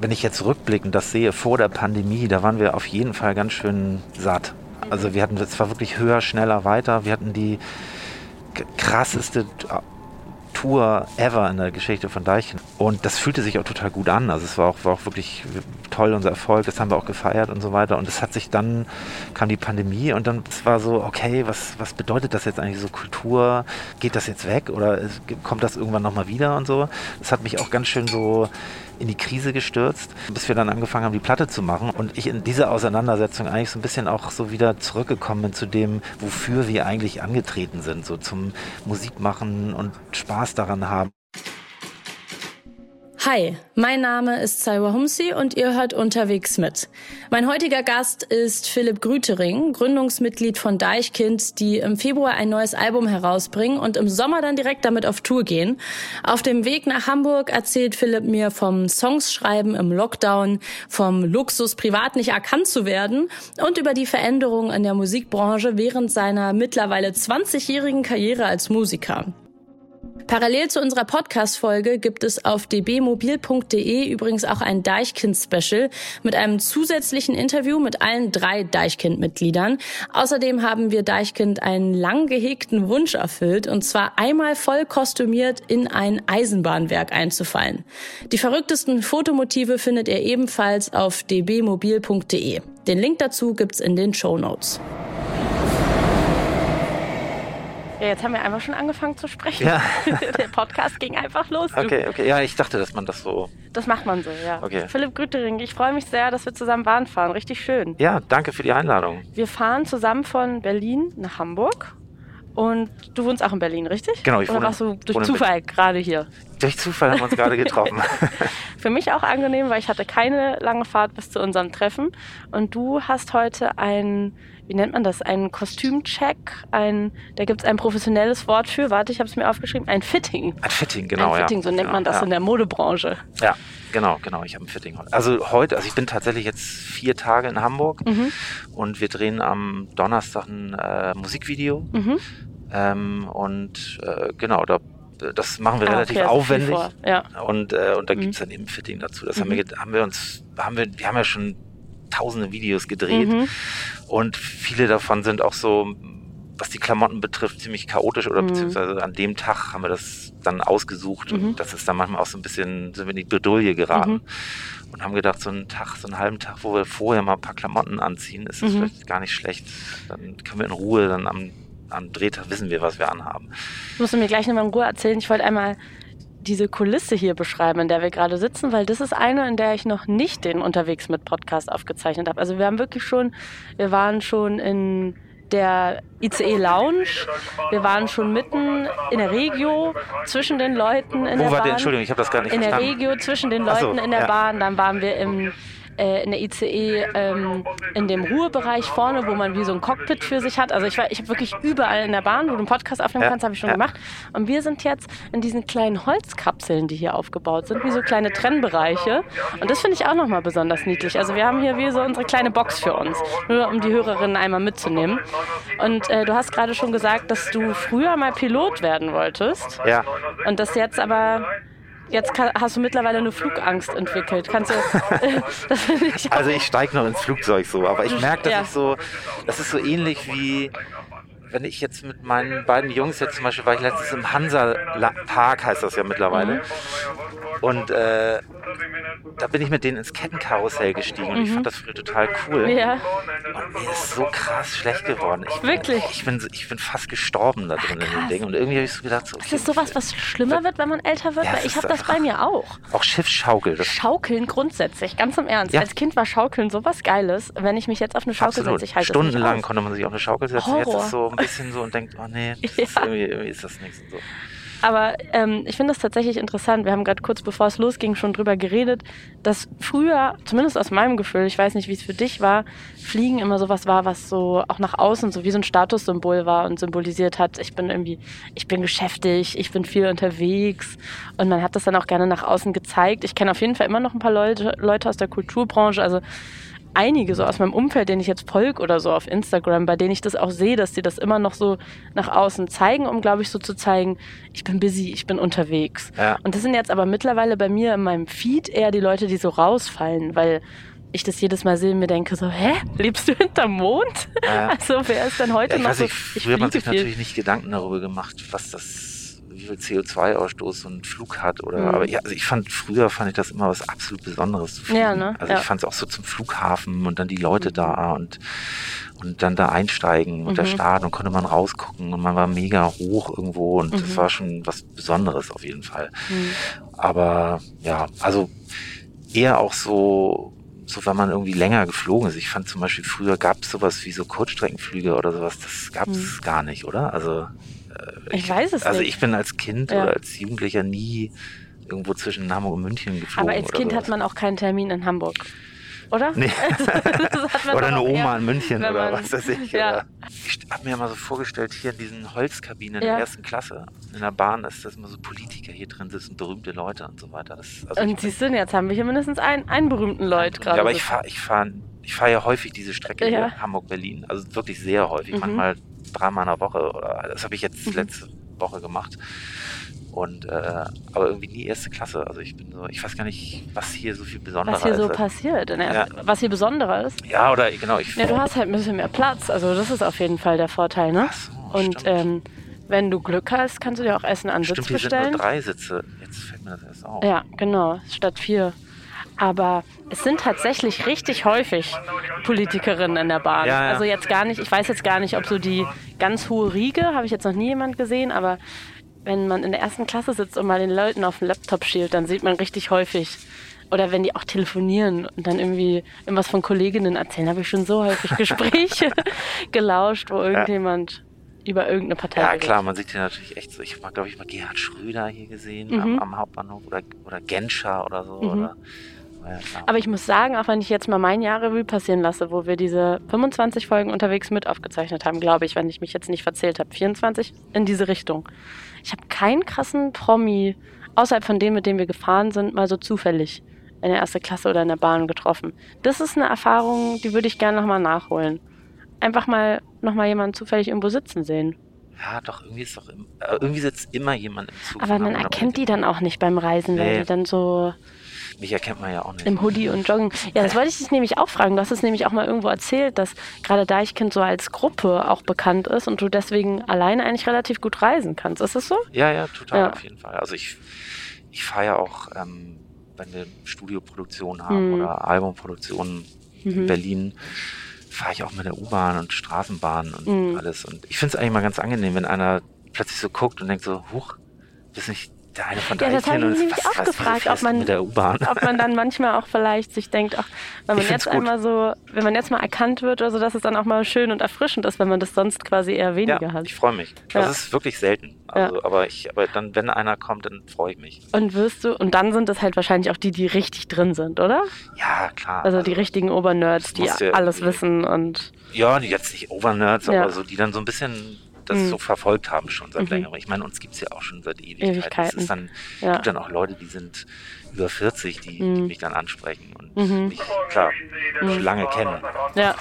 Wenn ich jetzt rückblickend das sehe vor der Pandemie, da waren wir auf jeden Fall ganz schön satt. Also wir hatten, es war wirklich höher, schneller, weiter. Wir hatten die krasseste Tour ever in der Geschichte von Deichen. Und das fühlte sich auch total gut an. Also es war auch, war auch wirklich toll, unser Erfolg. Das haben wir auch gefeiert und so weiter. Und es hat sich dann, kam die Pandemie und dann war so, okay, was, was bedeutet das jetzt eigentlich so Kultur? Geht das jetzt weg oder kommt das irgendwann nochmal wieder und so? Das hat mich auch ganz schön so in die Krise gestürzt, bis wir dann angefangen haben, die Platte zu machen. Und ich in dieser Auseinandersetzung eigentlich so ein bisschen auch so wieder zurückgekommen bin zu dem, wofür wir eigentlich angetreten sind, so zum Musikmachen und Spaß daran haben. Hi, mein Name ist Saiwa Humsi und ihr hört unterwegs mit. Mein heutiger Gast ist Philipp Grütering, Gründungsmitglied von Deichkind, die im Februar ein neues Album herausbringen und im Sommer dann direkt damit auf Tour gehen. Auf dem Weg nach Hamburg erzählt Philipp mir vom Songschreiben im Lockdown, vom Luxus privat nicht erkannt zu werden und über die Veränderungen in der Musikbranche während seiner mittlerweile 20-jährigen Karriere als Musiker. Parallel zu unserer Podcast-Folge gibt es auf dbmobil.de übrigens auch ein Deichkind-Special mit einem zusätzlichen Interview mit allen drei Deichkind-Mitgliedern. Außerdem haben wir Deichkind einen lang gehegten Wunsch erfüllt, und zwar einmal voll kostümiert in ein Eisenbahnwerk einzufallen. Die verrücktesten Fotomotive findet ihr ebenfalls auf dbmobil.de. Den Link dazu gibt's in den Show Notes. Ja, jetzt haben wir einfach schon angefangen zu sprechen. Ja. Der Podcast ging einfach los. Du. Okay, okay. Ja, ich dachte, dass man das so. Das macht man so, ja. Okay. Philipp Grütering, ich freue mich sehr, dass wir zusammen Bahn fahren. Richtig schön. Ja, danke für die Einladung. Wir fahren zusammen von Berlin nach Hamburg. Und du wohnst auch in Berlin, richtig? Genau, ich Oder wohne. warst du durch Zufall gerade hier? Durch Zufall haben wir uns gerade getroffen. Für mich auch angenehm, weil ich hatte keine lange Fahrt bis zu unserem Treffen. Und du hast heute ein wie nennt man das, ein Kostümcheck, ein, da gibt es ein professionelles Wort für, warte, ich habe es mir aufgeschrieben, ein Fitting. Ein Fitting, genau. Ein Fitting, ja. so nennt man das ja. in der Modebranche. Ja, genau, genau, ich habe ein Fitting heute. Also heute, also ich bin tatsächlich jetzt vier Tage in Hamburg mhm. und wir drehen am Donnerstag ein äh, Musikvideo. Mhm. Ähm, und äh, genau, da das machen wir ah, relativ okay, aufwendig. Ja. Und, äh, und da mhm. gibt es dann eben Fitting dazu. Das mhm. haben, wir, haben wir uns, haben wir, wir haben ja schon tausende Videos gedreht. Mhm. Und viele davon sind auch so, was die Klamotten betrifft, ziemlich chaotisch oder mhm. beziehungsweise an dem Tag haben wir das dann ausgesucht mhm. und das ist dann manchmal auch so ein bisschen, sind wir in die Bredouille geraten mhm. und haben gedacht, so einen Tag, so einen halben Tag, wo wir vorher mal ein paar Klamotten anziehen, ist das mhm. vielleicht gar nicht schlecht. Dann können wir in Ruhe dann am, am Drehtag wissen wir, was wir anhaben. Musst du mir gleich nochmal in Ruhe erzählen. Ich wollte einmal diese Kulisse hier beschreiben, in der wir gerade sitzen, weil das ist eine, in der ich noch nicht den Unterwegs mit Podcast aufgezeichnet habe. Also wir haben wirklich schon, wir waren schon in der ICE Lounge. Wir waren schon mitten in der Regio zwischen den Leuten in Wo der war Bahn. Der? Entschuldigung, ich habe das gar nicht in verstanden. In der Regio zwischen den Leuten so, in der ja. Bahn. Dann waren wir im äh, in der ICE ähm, in dem Ruhebereich vorne, wo man wie so ein Cockpit für sich hat. Also ich war, ich habe wirklich überall in der Bahn, wo du einen Podcast aufnehmen ja, kannst, habe ich schon ja. gemacht. Und wir sind jetzt in diesen kleinen Holzkapseln, die hier aufgebaut sind, wie so kleine Trennbereiche. Und das finde ich auch nochmal besonders niedlich. Also wir haben hier wie so unsere kleine Box für uns, nur um die Hörerinnen einmal mitzunehmen. Und äh, du hast gerade schon gesagt, dass du früher mal Pilot werden wolltest. Ja. Und das jetzt aber Jetzt kann, hast du mittlerweile eine Flugangst entwickelt. Kannst du das ich Also ich steige noch ins Flugzeug so, aber ich merke, dass ja. ich so, das ist so ähnlich wie wenn ich jetzt mit meinen beiden Jungs jetzt zum Beispiel war ich letztens im Hansa Park heißt das ja mittlerweile mhm. Und äh, da bin ich mit denen ins Kettenkarussell gestiegen und ich mhm. fand das früher total cool. Ja. Und mir ist so krass schlecht geworden. Ich, Wirklich? Ich bin, ich bin fast gestorben da drin Ach, in dem Ding. Und irgendwie habe ich so gedacht, so, okay, ist sowas, was schlimmer wird, wenn man älter wird? Ja, Weil ich habe das bei mir auch. Auch Schiffsschaukel. Schaukeln grundsätzlich, ganz im Ernst. Ja. Als Kind war Schaukeln sowas Geiles. Wenn ich mich jetzt auf eine Schaukel setze, ich halte Stundenlang konnte man sich auf eine Schaukel setzen. Horror. Jetzt ist es so ein bisschen so und denkt, oh nee, ja. ist irgendwie, irgendwie, ist das nichts. Und so. Aber ähm, ich finde das tatsächlich interessant. Wir haben gerade kurz bevor es losging schon drüber geredet, dass früher, zumindest aus meinem Gefühl, ich weiß nicht, wie es für dich war, Fliegen immer sowas war, was so auch nach außen so wie so ein Statussymbol war und symbolisiert hat, ich bin irgendwie, ich bin geschäftig, ich bin viel unterwegs und man hat das dann auch gerne nach außen gezeigt. Ich kenne auf jeden Fall immer noch ein paar Leute, Leute aus der Kulturbranche, also einige so aus meinem Umfeld, denen ich jetzt folge oder so auf Instagram, bei denen ich das auch sehe, dass die das immer noch so nach außen zeigen, um, glaube ich, so zu zeigen, ich bin busy, ich bin unterwegs. Ja. Und das sind jetzt aber mittlerweile bei mir in meinem Feed eher die Leute, die so rausfallen, weil ich das jedes Mal sehe und mir denke so, hä, lebst du hinterm Mond? Ja. Also wer ist denn heute ja, noch so? Ich, früher hat man sich viel. natürlich nicht Gedanken darüber gemacht, was das, viel CO2-Ausstoß so ein Flug hat oder, mhm. aber ja, also ich fand, früher fand ich das immer was absolut Besonderes zu fliegen. Ja, ne? Also ja. ich fand es auch so zum Flughafen und dann die Leute mhm. da und, und dann da einsteigen und mhm. der Start und konnte man rausgucken und man war mega hoch irgendwo und das mhm. war schon was Besonderes auf jeden Fall. Mhm. Aber ja, also eher auch so so wenn man irgendwie länger geflogen ist. Ich fand zum Beispiel früher gab es sowas wie so Kurzstreckenflüge oder sowas, das gab es hm. gar nicht, oder? Also ich, ich, weiß es also nicht. ich bin als Kind ja. oder als Jugendlicher nie irgendwo zwischen Hamburg und München geflogen. Aber als Kind sowas. hat man auch keinen Termin in Hamburg oder? Nee. oder eine Oma in München oder was weiß ich. Ja. Ich habe mir mal so vorgestellt, hier in diesen Holzkabinen in ja. der ersten Klasse, in der Bahn, dass das immer so Politiker hier drin sitzen, berühmte Leute und so weiter. Das, also und siehst du, jetzt haben wir hier mindestens einen, einen berühmten Leut gerade. Ja, aber ich fahre ich fahr, ich fahr ja häufig diese Strecke ja. hier, Hamburg-Berlin. Also wirklich sehr häufig, mhm. manchmal dreimal in der Woche. Oder, das habe ich jetzt mhm. letzte Woche gemacht. Und äh, aber irgendwie nie erste Klasse. Also ich bin so, ich weiß gar nicht, was hier so viel besonderer ist. Was hier so ist. passiert, ja. was hier besonderer ist. Ja, oder genau. Ich ja, du hast halt ein bisschen mehr Platz. Also das ist auf jeden Fall der Vorteil, ne? So, Und ähm, wenn du Glück hast, kannst du dir auch Essen an stimmt, Sitz bestellen. Sind nur drei Sitze. Jetzt fällt mir das erst auf. Ja, genau, statt vier. Aber es sind tatsächlich richtig häufig Politikerinnen in der Bahn. Ja, ja. Also jetzt gar nicht, ich weiß jetzt gar nicht, ob so die ganz hohe Riege, habe ich jetzt noch nie jemand gesehen, aber wenn man in der ersten Klasse sitzt und mal den Leuten auf dem Laptop schielt, dann sieht man richtig häufig, oder wenn die auch telefonieren und dann irgendwie irgendwas von Kolleginnen erzählen, habe ich schon so häufig Gespräche gelauscht, wo irgendjemand ja. über irgendeine Partei Ja, klar, man sieht ja natürlich echt so. Ich habe, glaube ich, mal Gerhard Schröder hier gesehen mhm. am, am, Hauptbahnhof oder, oder Genscher oder so. Mhm. Oder, Aber ich muss sagen, auch wenn ich jetzt mal mein Jahr Revue passieren lasse, wo wir diese 25 Folgen unterwegs mit aufgezeichnet haben, glaube ich, wenn ich mich jetzt nicht verzählt habe, 24 in diese Richtung. Ich habe keinen krassen Promi, außerhalb von dem, mit dem wir gefahren sind, mal so zufällig in der ersten Klasse oder in der Bahn getroffen. Das ist eine Erfahrung, die würde ich gerne nochmal nachholen. Einfach mal nochmal jemanden zufällig irgendwo sitzen sehen. Ja, doch, irgendwie ist doch, äh, irgendwie sitzt immer jemand im Zug. Aber man erkennt die dann auch nicht beim Reisen, weil nee. die dann so mich erkennt man ja auch nicht. Im Hoodie und Joggen. Ja, das wollte ich dich nämlich auch fragen. Du hast es nämlich auch mal irgendwo erzählt, dass gerade Deichkind so als Gruppe auch bekannt ist und du deswegen alleine eigentlich relativ gut reisen kannst. Ist das so? Ja, ja, total, ja. auf jeden Fall. Also ich, ich fahre ja auch, ähm, wenn wir Studioproduktionen haben mhm. oder Albumproduktionen mhm. in Berlin, fahre ich auch mit der U-Bahn und Straßenbahn und mhm. alles. Und ich finde es eigentlich mal ganz angenehm, wenn einer plötzlich so guckt und denkt so, huch, bist nicht der eine von ja, das habe ich nämlich auch gefragt, ob man, ob man dann manchmal auch vielleicht sich denkt, ach, wenn man jetzt einmal so, wenn man jetzt mal erkannt wird, also dass es dann auch mal schön und erfrischend ist, wenn man das sonst quasi eher weniger ja, hat. Ich freue mich. Ja. Das ist wirklich selten. Also, ja. aber ich, aber dann, wenn einer kommt, dann freue ich mich. Und wirst du, und dann sind es halt wahrscheinlich auch die, die richtig drin sind, oder? Ja, klar. Also, also die richtigen Obernerds, die alles wissen und. Ja, die jetzt nicht Obernerds, aber so, die dann so ein bisschen das mhm. so verfolgt haben schon seit mhm. längerem. Ich meine, uns gibt es ja auch schon seit Ewigkeiten. Ewigkeiten. Es ist dann, ja. gibt dann auch Leute, die sind über 40, die, mhm. die mich dann ansprechen und mhm. mich, klar, mhm. lange kennen. Ja.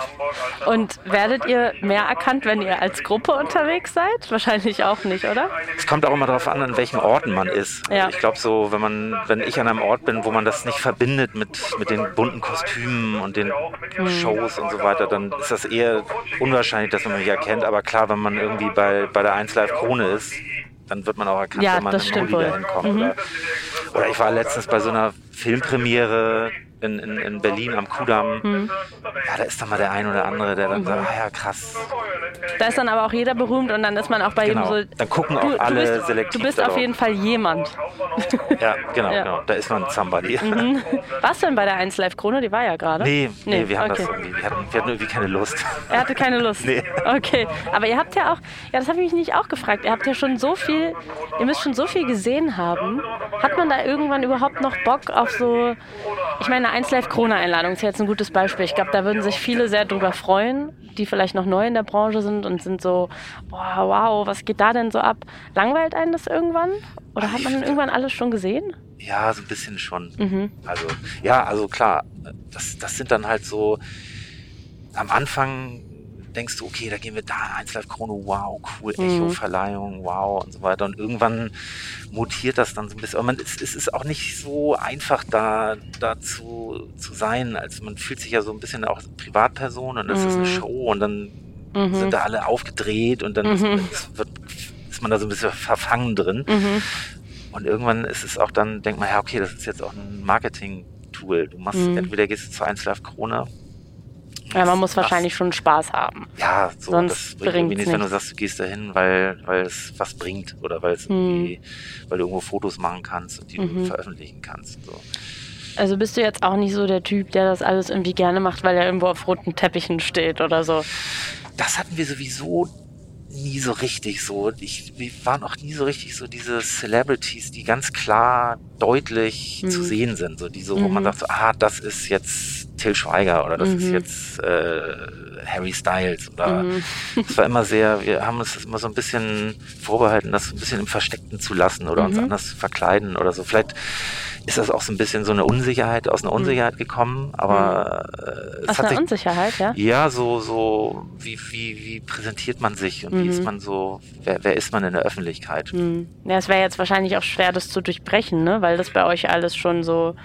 Und werdet ihr mehr erkannt, wenn ihr als Gruppe unterwegs seid? Wahrscheinlich auch nicht, oder? Es kommt auch immer darauf an, an welchen Orten man ist. Also ja. ich glaube so, wenn man, wenn ich an einem Ort bin, wo man das nicht verbindet mit, mit den bunten Kostümen und den mhm. Shows und so weiter, dann ist das eher unwahrscheinlich, dass man mich erkennt. Aber klar, wenn man irgendwie bei, bei der 1 Live Krone ist, dann wird man auch erkannt, ja, wenn man im Hoodie dahin kommt. Mhm. Oder, oder ich war letztens bei so einer Filmpremiere in, in, in Berlin am Kudamm. Mhm. Ja, da ist dann mal der ein oder andere, der dann mhm. sagt, ah ja, krass. Da ist dann aber auch jeder berühmt und dann ist man auch bei genau. jedem so. Dann gucken auch du, alle du bist, selektiv. Du bist auf jeden Fall jemand. Ja, genau, ja. genau. Da ist man somebody. Mhm. Warst du denn bei der 1 Live Krone? Die war ja gerade. Nee, nee, nee, wir, haben okay. das irgendwie, wir, hatten, wir hatten irgendwie keine Lust. Er hatte keine Lust. Nee. Okay. Aber ihr habt ja auch, ja, das habe ich mich nicht auch gefragt. Ihr habt ja schon so viel, ihr müsst schon so viel gesehen haben. Hat man da irgendwann überhaupt noch Bock auf so, ich meine, eine 1 Live Krone Einladung ist jetzt ein gutes Beispiel. Ich glaube, da würden sich viele sehr drüber freuen, die vielleicht noch neu in der Branche sind und sind so, boah, wow, was geht da denn so ab? Langweilt einen das irgendwann? Oder hat man irgendwann alles schon gesehen? Ja, so ein bisschen schon. Mhm. Also, ja, also klar, das, das sind dann halt so, am Anfang denkst du, okay, da gehen wir da, 1 Live Chrono, wow, cool, mhm. Echo-Verleihung, wow und so weiter. Und irgendwann mutiert das dann so ein bisschen. Aber man, es, es ist auch nicht so einfach, da, da zu, zu sein. Also man fühlt sich ja so ein bisschen auch Privatperson und das mhm. ist eine mhm. Show und dann mhm. sind da alle aufgedreht und dann mhm. ist, wird, ist man da so ein bisschen verfangen drin. Mhm. Und irgendwann ist es auch dann, denkt man, ja, okay, das ist jetzt auch ein Marketing-Tool. Du machst, entweder gehst du zu 1 Live Corona ja, man muss wahrscheinlich schon Spaß haben. Ja, so, Sonst das bringt irgendwie nichts, wenn du sagst, du gehst dahin, weil, weil es was bringt oder weil es hm. irgendwie, weil du irgendwo Fotos machen kannst und die mhm. du veröffentlichen kannst. So. Also bist du jetzt auch nicht so der Typ, der das alles irgendwie gerne macht, weil er irgendwo auf roten Teppichen steht oder so? Das hatten wir sowieso nie so richtig so. Ich, wir waren auch nie so richtig so diese Celebrities, die ganz klar deutlich mhm. zu sehen sind. So diese, wo mhm. man sagt, so, ah, das ist jetzt Till Schweiger oder das mhm. ist jetzt äh, Harry Styles oder mhm. es war immer sehr, wir haben uns immer so ein bisschen vorbehalten, das ein bisschen im Versteckten zu lassen oder uns mhm. anders verkleiden oder so. Vielleicht ist das auch so ein bisschen so eine Unsicherheit, aus einer mhm. Unsicherheit gekommen, aber äh, aus einer sich, Unsicherheit, ja? Ja, so, so, wie, wie, wie präsentiert man sich und mhm. wie ist mhm. man so, wer, wer ist man in der Öffentlichkeit? Mhm. Ja, es wäre jetzt wahrscheinlich auch schwer, das zu durchbrechen, ne? Weil das bei euch alles schon so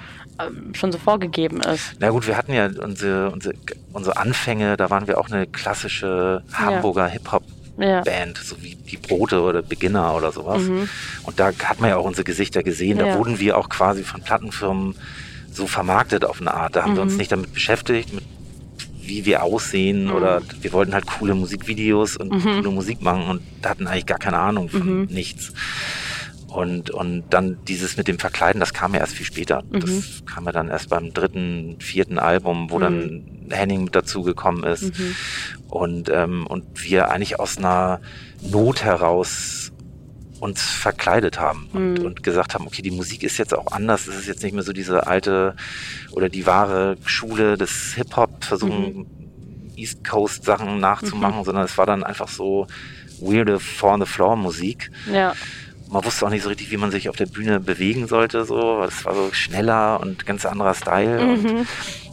schon so vorgegeben ist. Na gut, wir hatten ja unsere, unsere, unsere Anfänge, da waren wir auch eine klassische Hamburger ja. Hip-Hop. Band, so wie die Brote oder Beginner oder sowas. Mhm. Und da hat man ja auch unsere Gesichter gesehen. Da wurden wir auch quasi von Plattenfirmen so vermarktet auf eine Art. Da haben mhm. wir uns mhm. nicht damit beschäftigt, mit wie wir aussehen mhm. oder wir wollten halt coole Musikvideos und mhm. coole Musik machen und hatten eigentlich gar keine Ahnung von mhm. nichts. Und, und dann dieses mit dem Verkleiden, das kam ja erst viel später. Mhm. Das kam ja dann erst beim dritten, vierten Album, wo mhm. dann Henning mit dazu gekommen ist. Mhm. Und, ähm, und wir eigentlich aus einer Not heraus uns verkleidet haben und, mhm. und gesagt haben, okay, die Musik ist jetzt auch anders. Es ist jetzt nicht mehr so diese alte oder die wahre Schule des Hip-Hop, versuchen mhm. East Coast Sachen nachzumachen, mhm. sondern es war dann einfach so weirde Four-on-the-Floor-Musik. Ja man wusste auch nicht so richtig, wie man sich auf der Bühne bewegen sollte. So, es war so schneller und ganz anderer Style. Mhm. Und,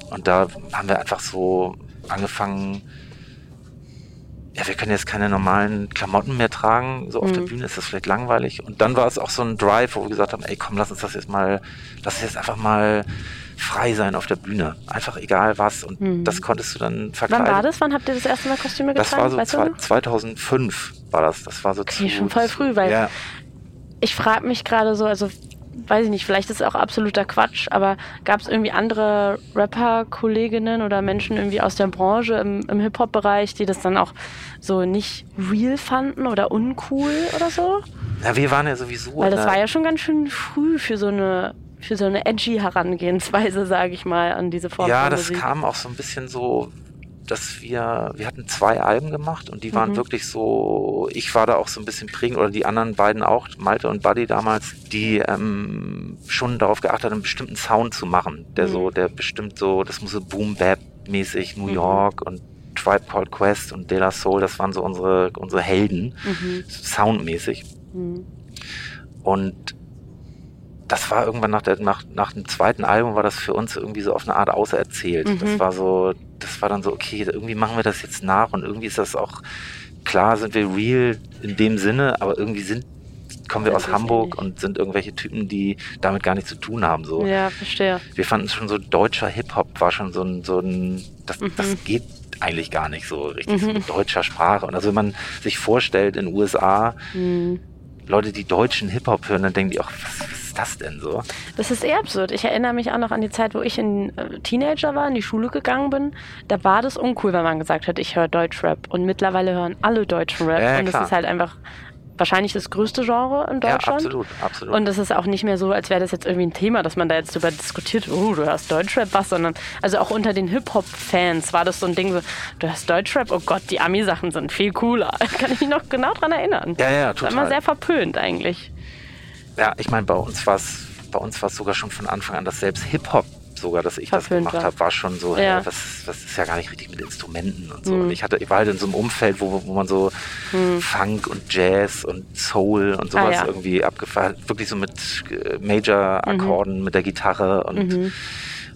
und da haben wir einfach so angefangen. Ja, wir können jetzt keine normalen Klamotten mehr tragen. So auf mhm. der Bühne ist das vielleicht langweilig. Und dann war es auch so ein Drive, wo wir gesagt haben, ey, komm, lass uns das jetzt mal, lass es jetzt einfach mal frei sein auf der Bühne. Einfach egal was. Und mhm. das konntest du dann verkleiden. Wann war das? Wann habt ihr das erste Mal Kostüme getragen? Das war so zwei, 2005 war das. Das war so okay, zu, schon voll früh, weil ja ich frage mich gerade so, also weiß ich nicht, vielleicht ist es auch absoluter Quatsch, aber gab es irgendwie andere Rapper-Kolleginnen oder Menschen irgendwie aus der Branche im, im Hip-Hop-Bereich, die das dann auch so nicht real fanden oder uncool oder so? Ja, wir waren ja sowieso. Weil das war ja schon ganz schön früh für so eine für so eine edgy Herangehensweise, sage ich mal, an diese Form. Ja, das kam auch so ein bisschen so dass wir, wir hatten zwei Alben gemacht und die waren mhm. wirklich so, ich war da auch so ein bisschen prägend oder die anderen beiden auch, Malte und Buddy damals, die ähm, schon darauf geachtet haben, einen bestimmten Sound zu machen, der mhm. so, der bestimmt so, das muss so Boom-Bap-mäßig New mhm. York und Tribe Called Quest und De La Soul, das waren so unsere, unsere Helden, mhm. soundmäßig. Mhm. Und das war irgendwann nach, der, nach, nach dem zweiten Album war das für uns irgendwie so auf eine Art auserzählt. Mhm. Das war so, das war dann so, okay, irgendwie machen wir das jetzt nach und irgendwie ist das auch, klar sind wir real in dem Sinne, aber irgendwie sind, kommen wir aus Hamburg ähnlich. und sind irgendwelche Typen, die damit gar nichts zu tun haben. So. Ja, verstehe. Wir fanden es schon so, deutscher Hip-Hop war schon so ein, so ein das, mhm. das geht eigentlich gar nicht so richtig mhm. so mit deutscher Sprache. Und also wenn man sich vorstellt in den USA, mhm. Leute, die deutschen Hip-Hop hören, dann denken die auch, was, das denn so? Das ist eher absurd. Ich erinnere mich auch noch an die Zeit, wo ich ein äh, Teenager war, in die Schule gegangen bin. Da war das uncool, wenn man gesagt hat, ich höre Deutschrap. Und mittlerweile hören alle Deutschen Rap. Ja, und das ist halt einfach wahrscheinlich das größte Genre in Deutschland. Ja, absolut, absolut. Und es ist auch nicht mehr so, als wäre das jetzt irgendwie ein Thema, dass man da jetzt darüber diskutiert, oh, du hörst Deutschrap, was, sondern also auch unter den Hip-Hop-Fans war das so ein Ding so, du hörst Deutschrap, oh Gott, die Ami-Sachen sind viel cooler. Kann ich mich noch genau dran erinnern. Ja, ja, total. Das war immer sehr verpönt eigentlich. Ja, ich meine, bei uns war es bei uns war es sogar schon von Anfang an, dass selbst Hip-Hop sogar, dass ich das gemacht habe, war schon so, ja. hey, was, was ist ja gar nicht richtig mit Instrumenten und so. Mhm. Und ich hatte, ich war halt in so einem Umfeld, wo, wo man so mhm. Funk und Jazz und Soul und sowas ah, ja. irgendwie abgefahren, wirklich so mit äh, Major-Akkorden, mhm. mit der Gitarre und mhm.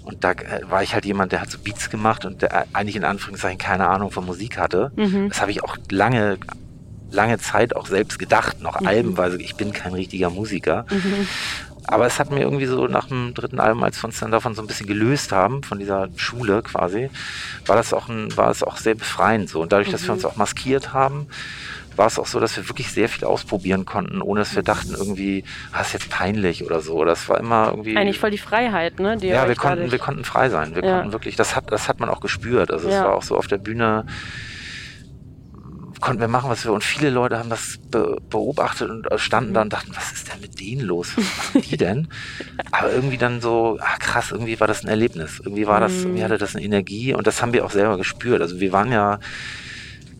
Und da äh, war ich halt jemand, der hat so Beats gemacht und der eigentlich in Anführungszeichen keine Ahnung von Musik hatte. Mhm. Das habe ich auch lange, lange Zeit auch selbst gedacht, noch mhm. albenweise. Ich bin kein richtiger Musiker. Mhm. Aber es hat mir irgendwie so nach dem dritten Album, als wir uns dann davon so ein bisschen gelöst haben, von dieser Schule quasi, war das auch, ein, war es auch sehr befreiend so. Und dadurch, mhm. dass wir mhm. uns auch maskiert haben, war es auch so, dass wir wirklich sehr viel ausprobieren konnten, ohne dass wir dachten irgendwie, ah, ist jetzt peinlich oder so. Das war immer irgendwie. Eigentlich voll die Freiheit, ne? Die ja, wir konnten, wir konnten frei sein. Wir ja. konnten wirklich, das hat, das hat man auch gespürt. Also ja. es war auch so auf der Bühne, konnten wir machen, was wir und viele Leute haben das be beobachtet und standen da und dachten, was ist denn mit denen los? Was machen die denn? Aber irgendwie dann so, ah krass, irgendwie war das ein Erlebnis. Irgendwie war das, irgendwie mhm. hatte das eine Energie und das haben wir auch selber gespürt. Also wir waren ja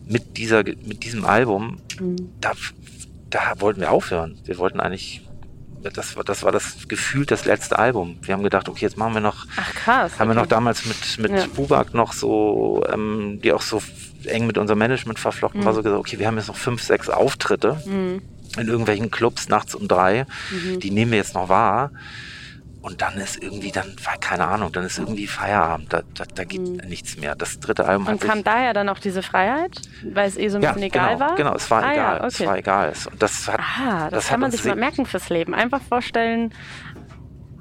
mit dieser, mit diesem Album, mhm. da, da wollten wir aufhören. Wir wollten eigentlich das war, das war das Gefühl, das letzte Album. Wir haben gedacht, okay, jetzt machen wir noch. Ach krass. Haben okay. wir noch damals mit, mit ja. Bubak noch so, ähm, die auch so eng mit unserem Management verflochten mhm. war, so gesagt, okay, wir haben jetzt noch fünf, sechs Auftritte mhm. in irgendwelchen Clubs nachts um drei. Mhm. Die nehmen wir jetzt noch wahr. Und dann ist irgendwie, dann, keine Ahnung, dann ist irgendwie Feierabend. Da, da, da geht mhm. nichts mehr. Das dritte Album Und kam daher dann auch diese Freiheit? Weil es eh so ein bisschen egal genau, war? Genau, es war ah, egal. Ja, okay. Es war egal. Und das hat, Aha, das, das kann man sich mal merken fürs Leben. Einfach vorstellen,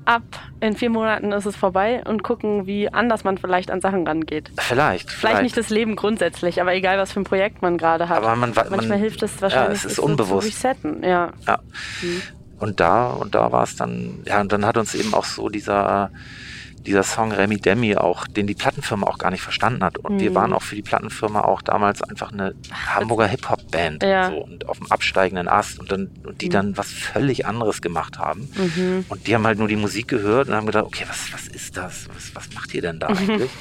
ab in vier Monaten ist es vorbei und gucken, wie anders man vielleicht an Sachen rangeht. Vielleicht. Vielleicht, vielleicht. nicht das Leben grundsätzlich, aber egal, was für ein Projekt man gerade hat. Aber man, Manchmal man, hilft es wahrscheinlich, ja, es ist unbewusst. zu resetten. Ja. ja. Mhm. Und da, und da war es dann, ja, und dann hat uns eben auch so dieser, dieser Song Remy Demi auch, den die Plattenfirma auch gar nicht verstanden hat. Und mhm. wir waren auch für die Plattenfirma auch damals einfach eine Hamburger Hip-Hop-Band ja. so, und auf dem absteigenden Ast und dann und die mhm. dann was völlig anderes gemacht haben. Mhm. Und die haben halt nur die Musik gehört und haben gedacht, okay, was, was ist das? Was, was macht ihr denn da eigentlich?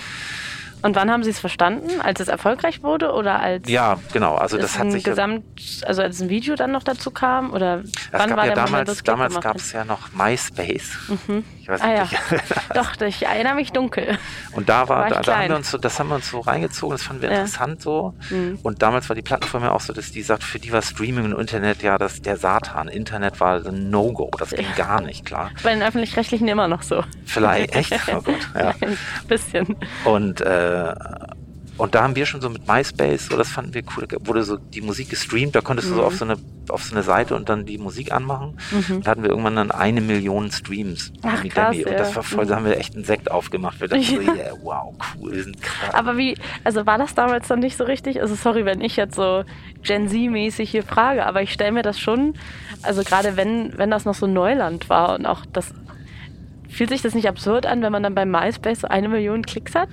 Und wann haben Sie es verstanden? Als es erfolgreich wurde oder als Ja, genau. Also das hat sich Gesamt, also als ein Video dann noch dazu kam oder wann war ja damals, Moment, damals gab es ja noch MySpace. Mhm. Ah. Ja. Doch, ich erinnere mich dunkel. Und da war, war da, da, haben wir uns so, das haben wir uns so reingezogen, das fanden wir ja. interessant so. Mhm. Und damals war die Plattform auch so, dass die sagt, für die war Streaming und Internet ja das, der Satan. Internet war ein No-Go, das ging ja. gar nicht, klar. Bei den Öffentlich-Rechtlichen immer noch so. Vielleicht, echt? Oh Gott, ja. Ein bisschen. Und äh, und da haben wir schon so mit MySpace, so das fanden wir cool, da wurde so die Musik gestreamt, da konntest mhm. du so auf so eine auf so eine Seite und dann die Musik anmachen. Mhm. Da hatten wir irgendwann dann eine Million Streams. Ach, krass, Und das war voll, da haben wir echt einen Sekt aufgemacht. Wir dachten so, yeah, wow, cool, wir sind krass. Aber wie, also war das damals dann nicht so richtig? Also sorry, wenn ich jetzt so Gen Z-mäßig hier frage, aber ich stelle mir das schon, also gerade wenn, wenn das noch so Neuland war und auch das Fühlt sich das nicht absurd an, wenn man dann bei MySpace so eine Million Klicks hat?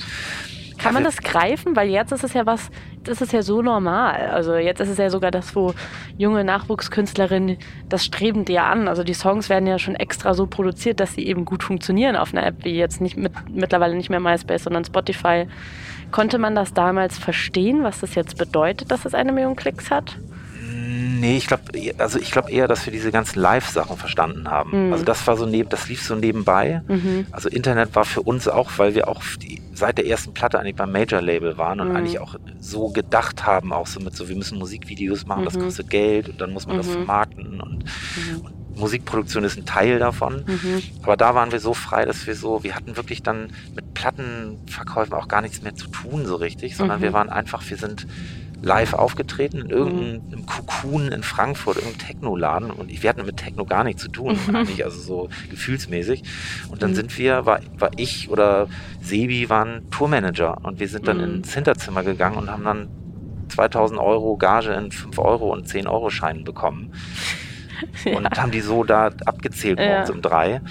Kann man das greifen? Weil jetzt ist es ja was, das ist ja so normal. Also jetzt ist es ja sogar das, wo junge Nachwuchskünstlerinnen, das streben die ja an. Also die Songs werden ja schon extra so produziert, dass sie eben gut funktionieren auf einer App, wie jetzt nicht mit, mittlerweile nicht mehr MySpace, sondern Spotify. Konnte man das damals verstehen, was das jetzt bedeutet, dass es eine Million Klicks hat? Nee, ich glaube, also ich glaube eher, dass wir diese ganzen Live-Sachen verstanden haben. Mhm. Also das war so neben, das lief so nebenbei. Mhm. Also Internet war für uns auch, weil wir auch die, seit der ersten Platte eigentlich beim Major-Label waren und mhm. eigentlich auch so gedacht haben, auch so mit so, wir müssen Musikvideos machen, das mhm. kostet Geld und dann muss man das mhm. vermarkten und, mhm. und, Musikproduktion ist ein Teil davon. Aber da waren wir so frei, dass wir so, wir hatten wirklich dann mit Plattenverkäufen auch gar nichts mehr zu tun so richtig, sondern wir waren einfach, wir sind live aufgetreten in irgendeinem Cocoon in Frankfurt, irgendeinem Techno-Laden und wir hatten mit Techno gar nichts zu tun, mhm. eigentlich, also so gefühlsmäßig. Und dann mhm. sind wir, war, war ich oder Sebi waren Tourmanager und wir sind dann mhm. ins Hinterzimmer gegangen und haben dann 2000 Euro Gage in 5 Euro und 10 Euro Scheinen bekommen. Ja. Und haben die so da abgezählt morgens ja. um drei.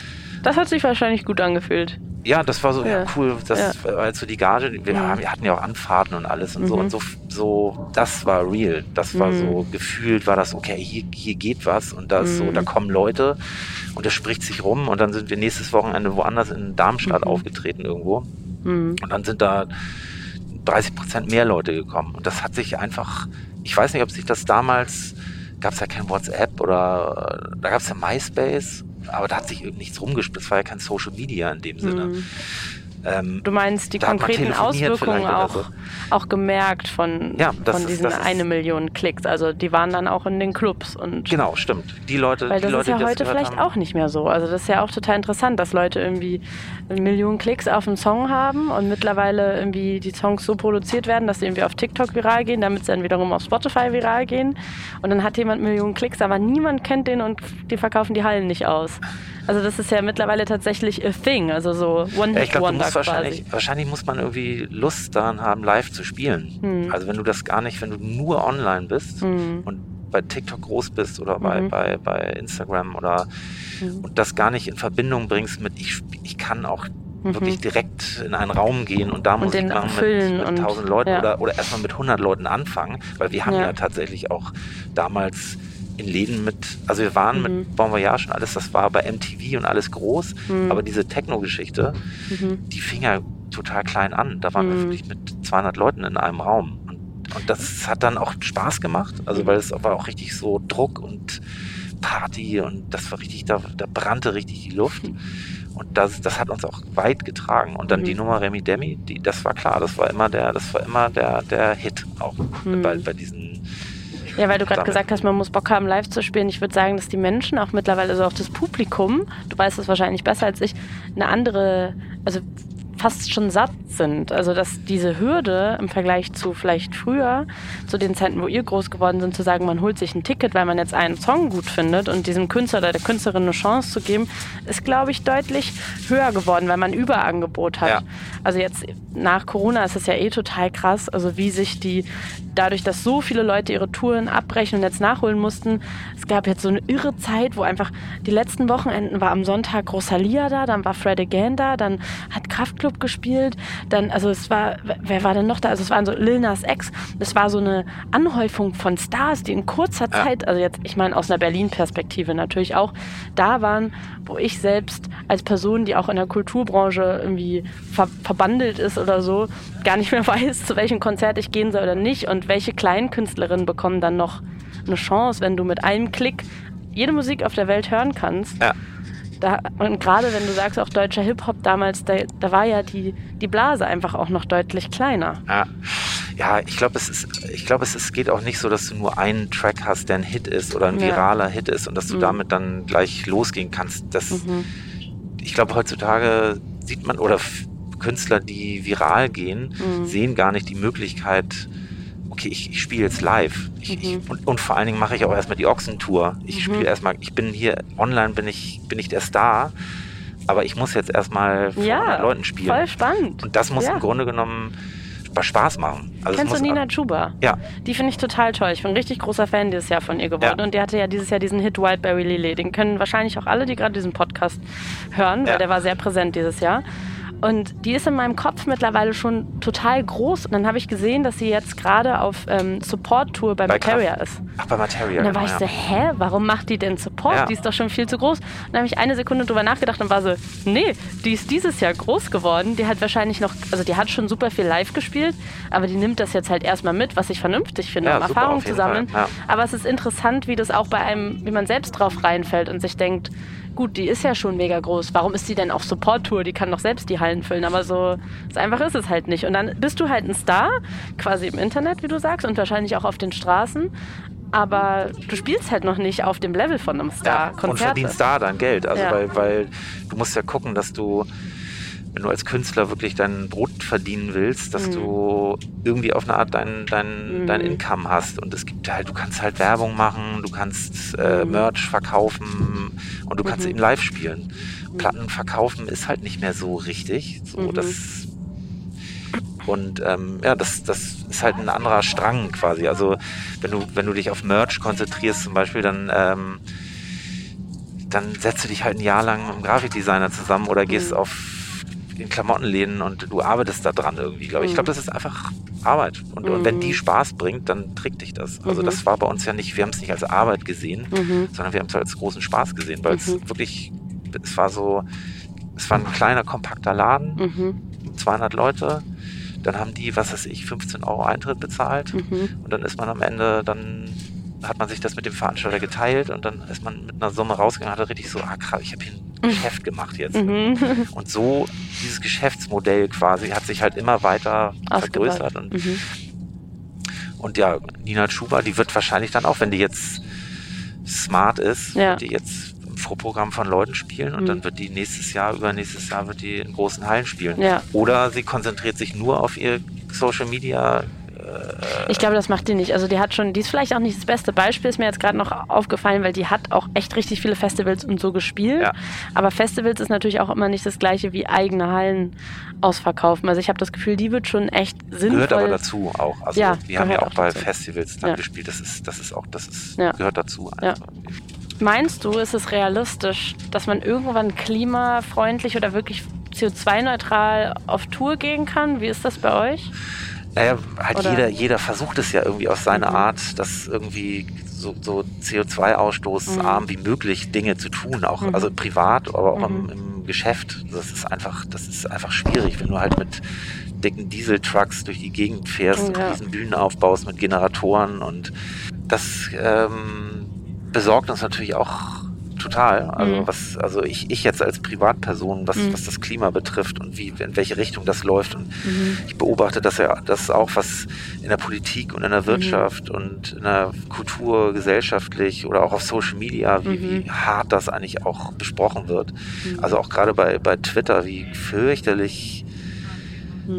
Das hat sich wahrscheinlich gut angefühlt ja, das war so ja. Ja, cool. Das ja. halt so die Gage. Wir, mhm. wir, hatten ja auch Anfahrten und alles und mhm. so. Und so, so, das war real. Das war mhm. so gefühlt, war das, okay, hier, hier geht was und das so, da mhm. kommen Leute und das spricht sich rum und dann sind wir nächstes Wochenende woanders in Darmstadt mhm. aufgetreten irgendwo. Mhm. Und dann sind da 30 Prozent mehr Leute gekommen. Und das hat sich einfach, ich weiß nicht, ob sich das damals, gab es ja kein WhatsApp oder da gab es ja MySpace aber da hat sich nichts rumgespitzt, war ja kein Social Media in dem Sinne. Mhm. Ähm, du meinst die konkreten Auswirkungen auch, so. auch gemerkt von, ja, von ist, diesen eine Million Klicks. Also die waren dann auch in den Clubs und genau stimmt. Die Leute, weil das die Leute, ist ja heute vielleicht haben. auch nicht mehr so. Also das ist ja auch total interessant, dass Leute irgendwie eine Million Klicks auf einen Song haben und mittlerweile irgendwie die Songs so produziert werden, dass sie irgendwie auf TikTok viral gehen, damit sie dann wiederum auf Spotify viral gehen. Und dann hat jemand Millionen Klicks, aber niemand kennt den und die verkaufen die Hallen nicht aus. Also das ist ja mittlerweile tatsächlich a thing, also so One ja, Wonder wahrscheinlich, quasi. Wahrscheinlich muss man irgendwie Lust daran haben, live zu spielen. Hm. Also wenn du das gar nicht, wenn du nur online bist hm. und bei TikTok groß bist oder bei, mhm. bei, bei Instagram oder mhm. und das gar nicht in Verbindung bringst mit ich, ich kann auch mhm. wirklich direkt in einen Raum gehen und da und Musik machen mit, mit 1000 Leuten ja. oder, oder erstmal mit 100 Leuten anfangen, weil wir haben ja, ja tatsächlich auch damals in Läden mit, also wir waren mhm. mit Bon Voyage und alles, das war bei MTV und alles groß, mhm. aber diese Techno-Geschichte, mhm. die fing ja total klein an. Da waren wir mhm. wirklich mit 200 Leuten in einem Raum. Und, und das hat dann auch Spaß gemacht, also weil es war auch richtig so Druck und Party und das war richtig, da, da brannte richtig die Luft. Und das, das hat uns auch weit getragen. Und dann mhm. die Nummer Remy Demi, die, das war klar, das war immer der, das war immer der, der Hit auch mhm. bei, bei diesen ja, weil du gerade gesagt hast, man muss Bock haben, live zu spielen. Ich würde sagen, dass die Menschen auch mittlerweile, also auch das Publikum, du weißt es wahrscheinlich besser als ich, eine andere, also fast schon satt sind. Also dass diese Hürde im Vergleich zu vielleicht früher, zu den Zeiten, wo ihr groß geworden sind, zu sagen, man holt sich ein Ticket, weil man jetzt einen Song gut findet und diesem Künstler oder der Künstlerin eine Chance zu geben, ist, glaube ich, deutlich höher geworden, weil man Überangebot hat. Ja. Also jetzt nach Corona ist es ja eh total krass, also wie sich die, dadurch, dass so viele Leute ihre Touren abbrechen und jetzt nachholen mussten, es gab jetzt so eine irre Zeit, wo einfach die letzten Wochenenden war am Sonntag Rosalia da, dann war Fred again da, dann hat Kraftklub gespielt, dann, also es war, wer war denn noch da? Also es waren so Lil Nas X, es war so eine Anhäufung von Stars, die in kurzer. Zeit, also jetzt, ich meine aus einer Berlin-Perspektive natürlich auch, da waren, wo ich selbst als Person, die auch in der Kulturbranche irgendwie ver verbandelt ist oder so, gar nicht mehr weiß, zu welchem Konzert ich gehen soll oder nicht und welche Kleinkünstlerinnen bekommen dann noch eine Chance, wenn du mit einem Klick jede Musik auf der Welt hören kannst. Ja. Da, und gerade wenn du sagst, auch deutscher Hip-Hop damals, da, da, war ja die, die Blase einfach auch noch deutlich kleiner. Ja, ja ich glaube, es, ist, ich glaub, es ist, geht auch nicht so, dass du nur einen Track hast, der ein Hit ist oder ein viraler ja. Hit ist und dass du mhm. damit dann gleich losgehen kannst. Das, mhm. Ich glaube, heutzutage sieht man, oder Künstler, die viral gehen, mhm. sehen gar nicht die Möglichkeit, okay, ich, ich spiele jetzt live. Ich, mhm. ich, und, und, vor allen Dingen mache ich auch erstmal die Ochsentour. Ich mhm. spiele erstmal, ich bin hier online, bin ich, bin ich der Star, aber ich muss jetzt erstmal vor ja, Leuten spielen. Voll spannend. Und das muss ja. im Grunde genommen Spaß machen. Also Kennst du Nina Chuba? Ja. Die finde ich total toll. Ich bin ein richtig großer Fan dieses Jahr von ihr geworden. Ja. Und die hatte ja dieses Jahr diesen Hit Wildberry Lily. Den können wahrscheinlich auch alle, die gerade diesen Podcast hören, weil ja. der war sehr präsent dieses Jahr. Und die ist in meinem Kopf mittlerweile schon total groß. Und dann habe ich gesehen, dass sie jetzt gerade auf ähm, Support-Tour bei, bei Materia Kraft. ist. Ach, bei Materia. Und dann war genau, ich so, hä, warum macht die denn Support? Ja. Die ist doch schon viel zu groß. Und dann habe ich eine Sekunde drüber nachgedacht und war so, nee, die ist dieses Jahr groß geworden. Die hat wahrscheinlich noch, also die hat schon super viel live gespielt, aber die nimmt das jetzt halt erstmal mit, was ich vernünftig finde, ja, um super, Erfahrung zu sammeln. Ja. Aber es ist interessant, wie das auch bei einem, wie man selbst drauf reinfällt und sich denkt, gut, die ist ja schon mega groß. Warum ist die denn auf Support-Tour? Die kann doch selbst die Hallen füllen. Aber so, so einfach ist es halt nicht. Und dann bist du halt ein Star, quasi im Internet, wie du sagst, und wahrscheinlich auch auf den Straßen. Aber du spielst halt noch nicht auf dem Level von einem Star. Ja, und verdienst da dann Geld. Also, ja. weil, weil du musst ja gucken, dass du wenn du als Künstler wirklich dein Brot verdienen willst, dass mhm. du irgendwie auf eine Art dein, dein, mhm. dein Income hast. Und es gibt halt, du kannst halt Werbung machen, du kannst äh, mhm. Merch verkaufen und du kannst mhm. eben live spielen. Platten verkaufen ist halt nicht mehr so richtig. So, mhm. das und ähm, ja, das, das ist halt ein anderer Strang quasi. Also wenn du, wenn du dich auf Merch konzentrierst zum Beispiel, dann, ähm, dann setzt du dich halt ein Jahr lang mit einem Grafikdesigner zusammen oder gehst mhm. auf in Klamottenläden und du arbeitest da dran irgendwie, glaube ich. Mhm. Ich glaube, das ist einfach Arbeit. Und, mhm. und, wenn die mhm. Spaß bringt, dann trägt dich das. Also mhm. das war bei uns ja nicht, wir haben es nicht als Arbeit gesehen, mhm. sondern wir haben es als großen Spaß gesehen, weil es mhm. wirklich, es war so, es war ein kleiner, kompakter Laden, 200 Leute. Dann haben die, was weiß ich, 15 Euro Eintritt bezahlt. Und dann ist man am Ende dann hat man sich das mit dem Veranstalter geteilt und dann ist man mit einer Summe rausgegangen, hat er richtig so, ah krass, ich habe hier ein Geschäft gemacht jetzt. Mhm. Und so, dieses Geschäftsmodell quasi hat sich halt immer weiter vergrößert. Und, mhm. und ja, Nina Schuber, die wird wahrscheinlich dann auch, wenn die jetzt smart ist, ja. wird die jetzt im Vorprogramm von Leuten spielen und mhm. dann wird die nächstes Jahr, übernächstes Jahr wird die in großen Hallen spielen. Ja. Oder sie konzentriert sich nur auf ihr Social Media ich glaube, das macht die nicht. Also die hat schon, die ist vielleicht auch nicht das beste Beispiel, ist mir jetzt gerade noch aufgefallen, weil die hat auch echt richtig viele Festivals und so gespielt. Ja. Aber Festivals ist natürlich auch immer nicht das gleiche wie eigene Hallen ausverkaufen. Also ich habe das Gefühl, die wird schon echt sinnvoll. Gehört aber dazu auch. Also ja, wir haben ja auch, auch bei dazu. Festivals dann ja. gespielt. Das ist, das ist auch, das ist, ja. gehört dazu. Also. Meinst du, ist es realistisch, dass man irgendwann klimafreundlich oder wirklich CO2-neutral auf Tour gehen kann? Wie ist das bei euch? Naja, halt jeder, jeder versucht es ja irgendwie auf seine mhm. Art, das irgendwie so, so CO2-ausstoßarm mhm. wie möglich Dinge zu tun, auch mhm. also privat, aber auch im, mhm. im, Geschäft. Das ist einfach, das ist einfach schwierig, wenn du halt mit dicken Dieseltrucks durch die Gegend fährst, ja. riesen Bühnen aufbaust mit Generatoren und das ähm, besorgt uns natürlich auch total. Also mhm. was, also ich, ich jetzt als Privatperson, was, mhm. was das Klima betrifft und wie, in welche Richtung das läuft. Und mhm. ich beobachte dass ja das auch, was in der Politik und in der mhm. Wirtschaft und in der Kultur gesellschaftlich oder auch auf Social Media, wie, wie mhm. hart das eigentlich auch besprochen wird. Mhm. Also auch gerade bei, bei Twitter, wie fürchterlich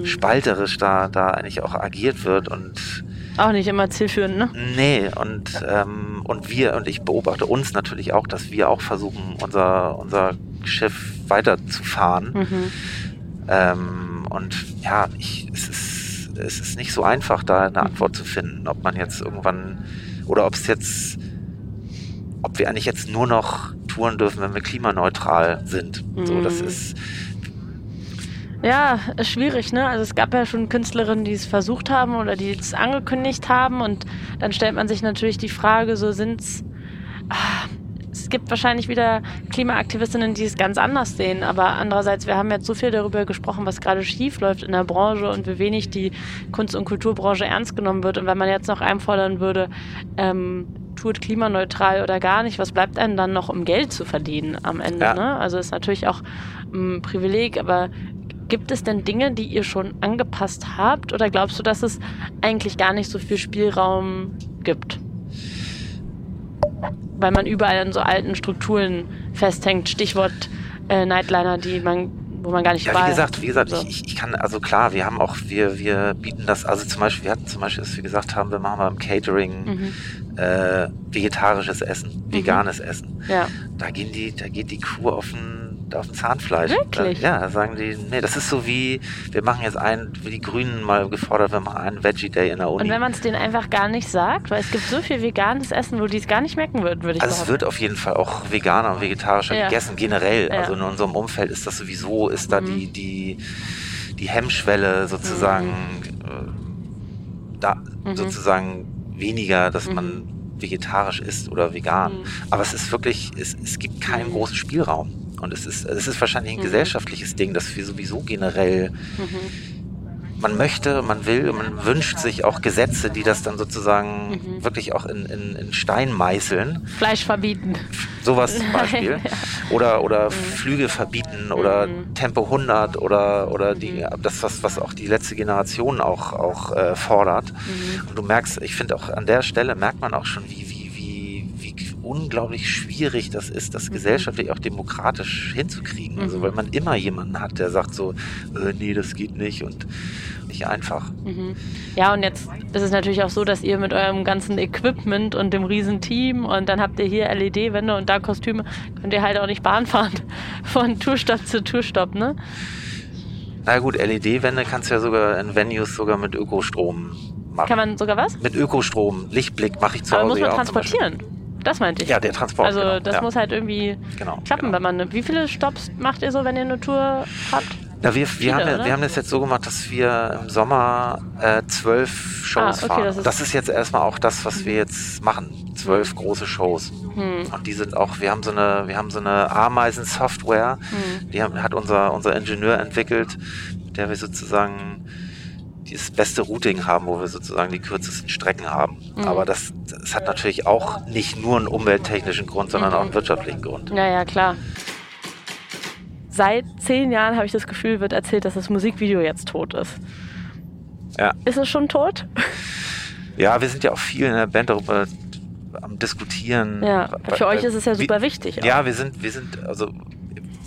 spalterisch da, da eigentlich auch agiert wird und auch nicht immer zielführend, ne? Nee, und, ähm, und wir, und ich beobachte uns natürlich auch, dass wir auch versuchen, unser, unser Schiff weiterzufahren. Mhm. Ähm, und ja, ich, es, ist, es ist nicht so einfach, da eine Antwort zu finden, ob man jetzt irgendwann, oder ob es jetzt, ob wir eigentlich jetzt nur noch touren dürfen, wenn wir klimaneutral sind. Mhm. So, das mhm. ist, ja, ist schwierig, ne? Also es gab ja schon Künstlerinnen, die es versucht haben oder die es angekündigt haben und dann stellt man sich natürlich die Frage, so sind's. Ah, es gibt wahrscheinlich wieder Klimaaktivistinnen, die es ganz anders sehen, aber andererseits, wir haben jetzt so viel darüber gesprochen, was gerade schief läuft in der Branche und wie wenig die Kunst- und Kulturbranche ernst genommen wird. Und wenn man jetzt noch einfordern würde, ähm, tut klimaneutral oder gar nicht, was bleibt einem dann noch, um Geld zu verdienen am Ende? Ja. Ne? Also ist natürlich auch ein Privileg, aber Gibt es denn Dinge, die ihr schon angepasst habt oder glaubst du, dass es eigentlich gar nicht so viel Spielraum gibt? Weil man überall in so alten Strukturen festhängt. Stichwort äh, Nightliner, die man wo man gar nicht ja, wie gesagt, wie gesagt, so. ich, ich kann, also klar, wir haben auch, wir, wir bieten das, also zum Beispiel, wir hatten zum Beispiel, dass wir gesagt haben, wir machen mal im Catering mhm. äh, vegetarisches Essen, mhm. veganes Essen. Ja. Da gehen die, da geht die Crew auf ein auf dem Zahnfleisch. Wirklich? Da, ja, da sagen die, nee, das ist so wie, wir machen jetzt einen, wie die Grünen mal gefordert, wir machen einen Veggie Day in der Uni. Und wenn man es denen einfach gar nicht sagt, weil es gibt so viel veganes Essen, wo die es gar nicht merken würden, würde ich Also behaupten. es wird auf jeden Fall auch veganer und vegetarischer ja. gegessen, generell. Ja. Also in unserem Umfeld ist das sowieso, ist da mhm. die, die, die Hemmschwelle sozusagen mhm. da mhm. sozusagen weniger, dass man mhm. vegetarisch isst oder vegan. Mhm. Aber es ist wirklich, es, es gibt keinen mhm. großen Spielraum. Und es ist, es ist wahrscheinlich ein mhm. gesellschaftliches Ding, dass wir sowieso generell, mhm. man möchte, man will, man wünscht sich auch Gesetze, die das dann sozusagen mhm. wirklich auch in, in, in, Stein meißeln. Fleisch verbieten. Sowas zum Beispiel. ja. Oder, oder mhm. Flüge verbieten oder mhm. Tempo 100 oder, oder die, mhm. das, was, was auch die letzte Generation auch, auch äh, fordert. Und du merkst, ich finde auch an der Stelle merkt man auch schon, wie, wie unglaublich schwierig das ist, das mhm. gesellschaftlich auch demokratisch hinzukriegen. Also mhm. weil man immer jemanden hat, der sagt so, äh, nee, das geht nicht und nicht einfach. Mhm. Ja, und jetzt ist es natürlich auch so, dass ihr mit eurem ganzen Equipment und dem riesen Team und dann habt ihr hier LED-Wände und da Kostüme, könnt ihr halt auch nicht Bahn fahren von Tourstopp zu Tourstopp, ne? Na gut, LED-Wände kannst du ja sogar in Venues sogar mit Ökostrom machen. Kann man sogar was? Mit Ökostrom, Lichtblick mache ich zu Aber Hause. Aber muss man transportieren? Das meinte ich. Ja, der Transport. Also genau. das ja. muss halt irgendwie genau, klappen, genau. wenn man. Wie viele Stops macht ihr so, wenn ihr eine Tour habt? Ja, wir, wir, haben, wir haben das jetzt so gemacht, dass wir im Sommer äh, zwölf Shows ah, okay, fahren. Das ist, das ist, jetzt erstmal auch das, was wir jetzt machen. Zwölf große Shows. Hm. Und die sind auch, wir haben so eine, wir haben so eine Ameisen-Software, hm. die haben, hat unser, unser Ingenieur entwickelt, mit der wir sozusagen das beste Routing haben, wo wir sozusagen die kürzesten Strecken haben. Mhm. Aber das, das, hat natürlich auch nicht nur einen umwelttechnischen Grund, sondern mhm. auch einen wirtschaftlichen Grund. Ja, ja, klar. Seit zehn Jahren habe ich das Gefühl, wird erzählt, dass das Musikvideo jetzt tot ist. Ja. Ist es schon tot? Ja, wir sind ja auch viel in der Band darüber am Diskutieren. Ja, für weil, euch ist es ja super wie, wichtig. Auch. Ja, wir sind, wir sind, also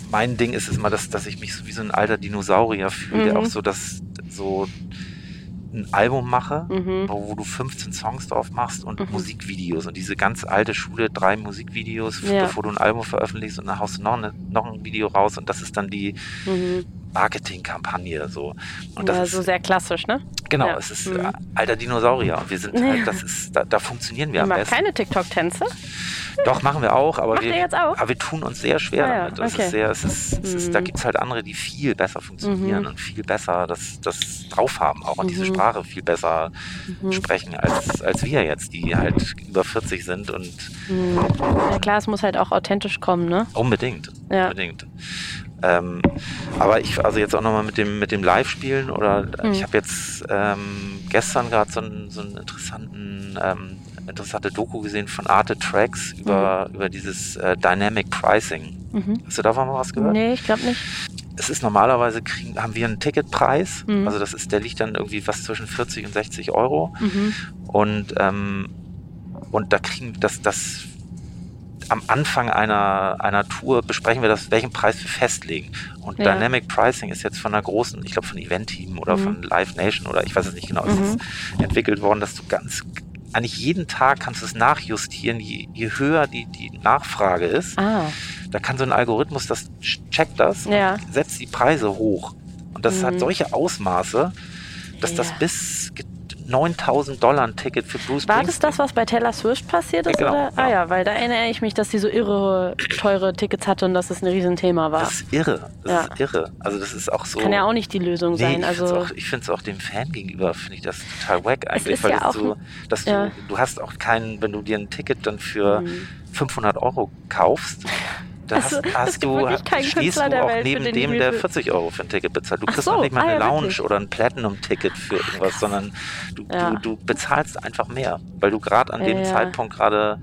mein Ding ist es mal, dass, dass ich mich so wie so ein alter Dinosaurier fühle, mhm. der auch so das so ein Album mache, mhm. wo, du 15 Songs drauf machst und mhm. Musikvideos und diese ganz alte Schule, drei Musikvideos, ja. bevor du ein Album veröffentlichst und dann haust du noch, eine, noch ein Video raus und das ist dann die mhm. Marketingkampagne so. Und das ja, ist, so sehr klassisch, ne? Genau, ja. es ist mhm. alter Dinosaurier und wir sind halt, das ist, da, da funktionieren wir am besten. keine TikTok-Tänze? Doch, machen wir auch, aber, Macht wir, auch? aber wir tun uns sehr schwer ah, damit. Okay. ist sehr, es ist, es ist, da mhm. gibt es halt andere, die viel besser funktionieren mhm. und viel besser das, das drauf haben, auch und diese mhm. Sprache viel besser mhm. sprechen als, als wir jetzt, die halt über 40 sind und. Mhm. Ja klar, es muss halt auch authentisch kommen, ne? Unbedingt. Ja. Unbedingt. Ähm, aber ich, also jetzt auch nochmal mit dem, mit dem Live-Spielen oder mhm. ich habe jetzt ähm, gestern gerade so, einen, so einen interessanten, ähm, interessante Doku gesehen von Arte Tracks über, mhm. über dieses äh, Dynamic Pricing. Mhm. Hast du davon mal was gehört? Nee, ich glaube nicht. Es ist normalerweise kriegen, haben wir einen Ticketpreis, mhm. also das ist, der liegt dann irgendwie was zwischen 40 und 60 Euro. Mhm. Und, ähm, und da kriegen das, das am Anfang einer, einer Tour besprechen wir das, welchen Preis wir festlegen. Und ja. Dynamic Pricing ist jetzt von einer großen, ich glaube von Event Team oder mhm. von Live Nation oder ich weiß es nicht genau, mhm. ist entwickelt worden, dass du ganz, eigentlich jeden Tag kannst du es nachjustieren, je, je höher die, die Nachfrage ist. Ah. Da kann so ein Algorithmus, das checkt das ja. und setzt die Preise hoch. Und das mhm. hat solche Ausmaße, dass ja. das bis 9000 Dollar ein Ticket für Bruce War das das, was bei Taylor Swift passiert ist? Ja, genau, oder? Ah ja, weil da erinnere ich mich, dass sie so irre, teure Tickets hatte und dass das ein Riesenthema war. Das ist irre. Das ja. ist irre. Also das ist auch so... Kann ja auch nicht die Lösung nee, sein. Also ich finde es auch, dem Fan gegenüber, finde ich das total wack eigentlich. weil ja so, dass du, du hast auch keinen, wenn du dir ein Ticket dann für mhm. 500 Euro kaufst, da hast, also, hast du, stehst du auch Welt, neben dem, der 40 Euro für ein Ticket bezahlt. Du kriegst so, noch nicht mal eine ah, ja, Lounge wirklich? oder ein Platinum-Ticket für irgendwas, sondern du, ja. du, du, bezahlst einfach mehr, weil du gerade an dem ja, Zeitpunkt gerade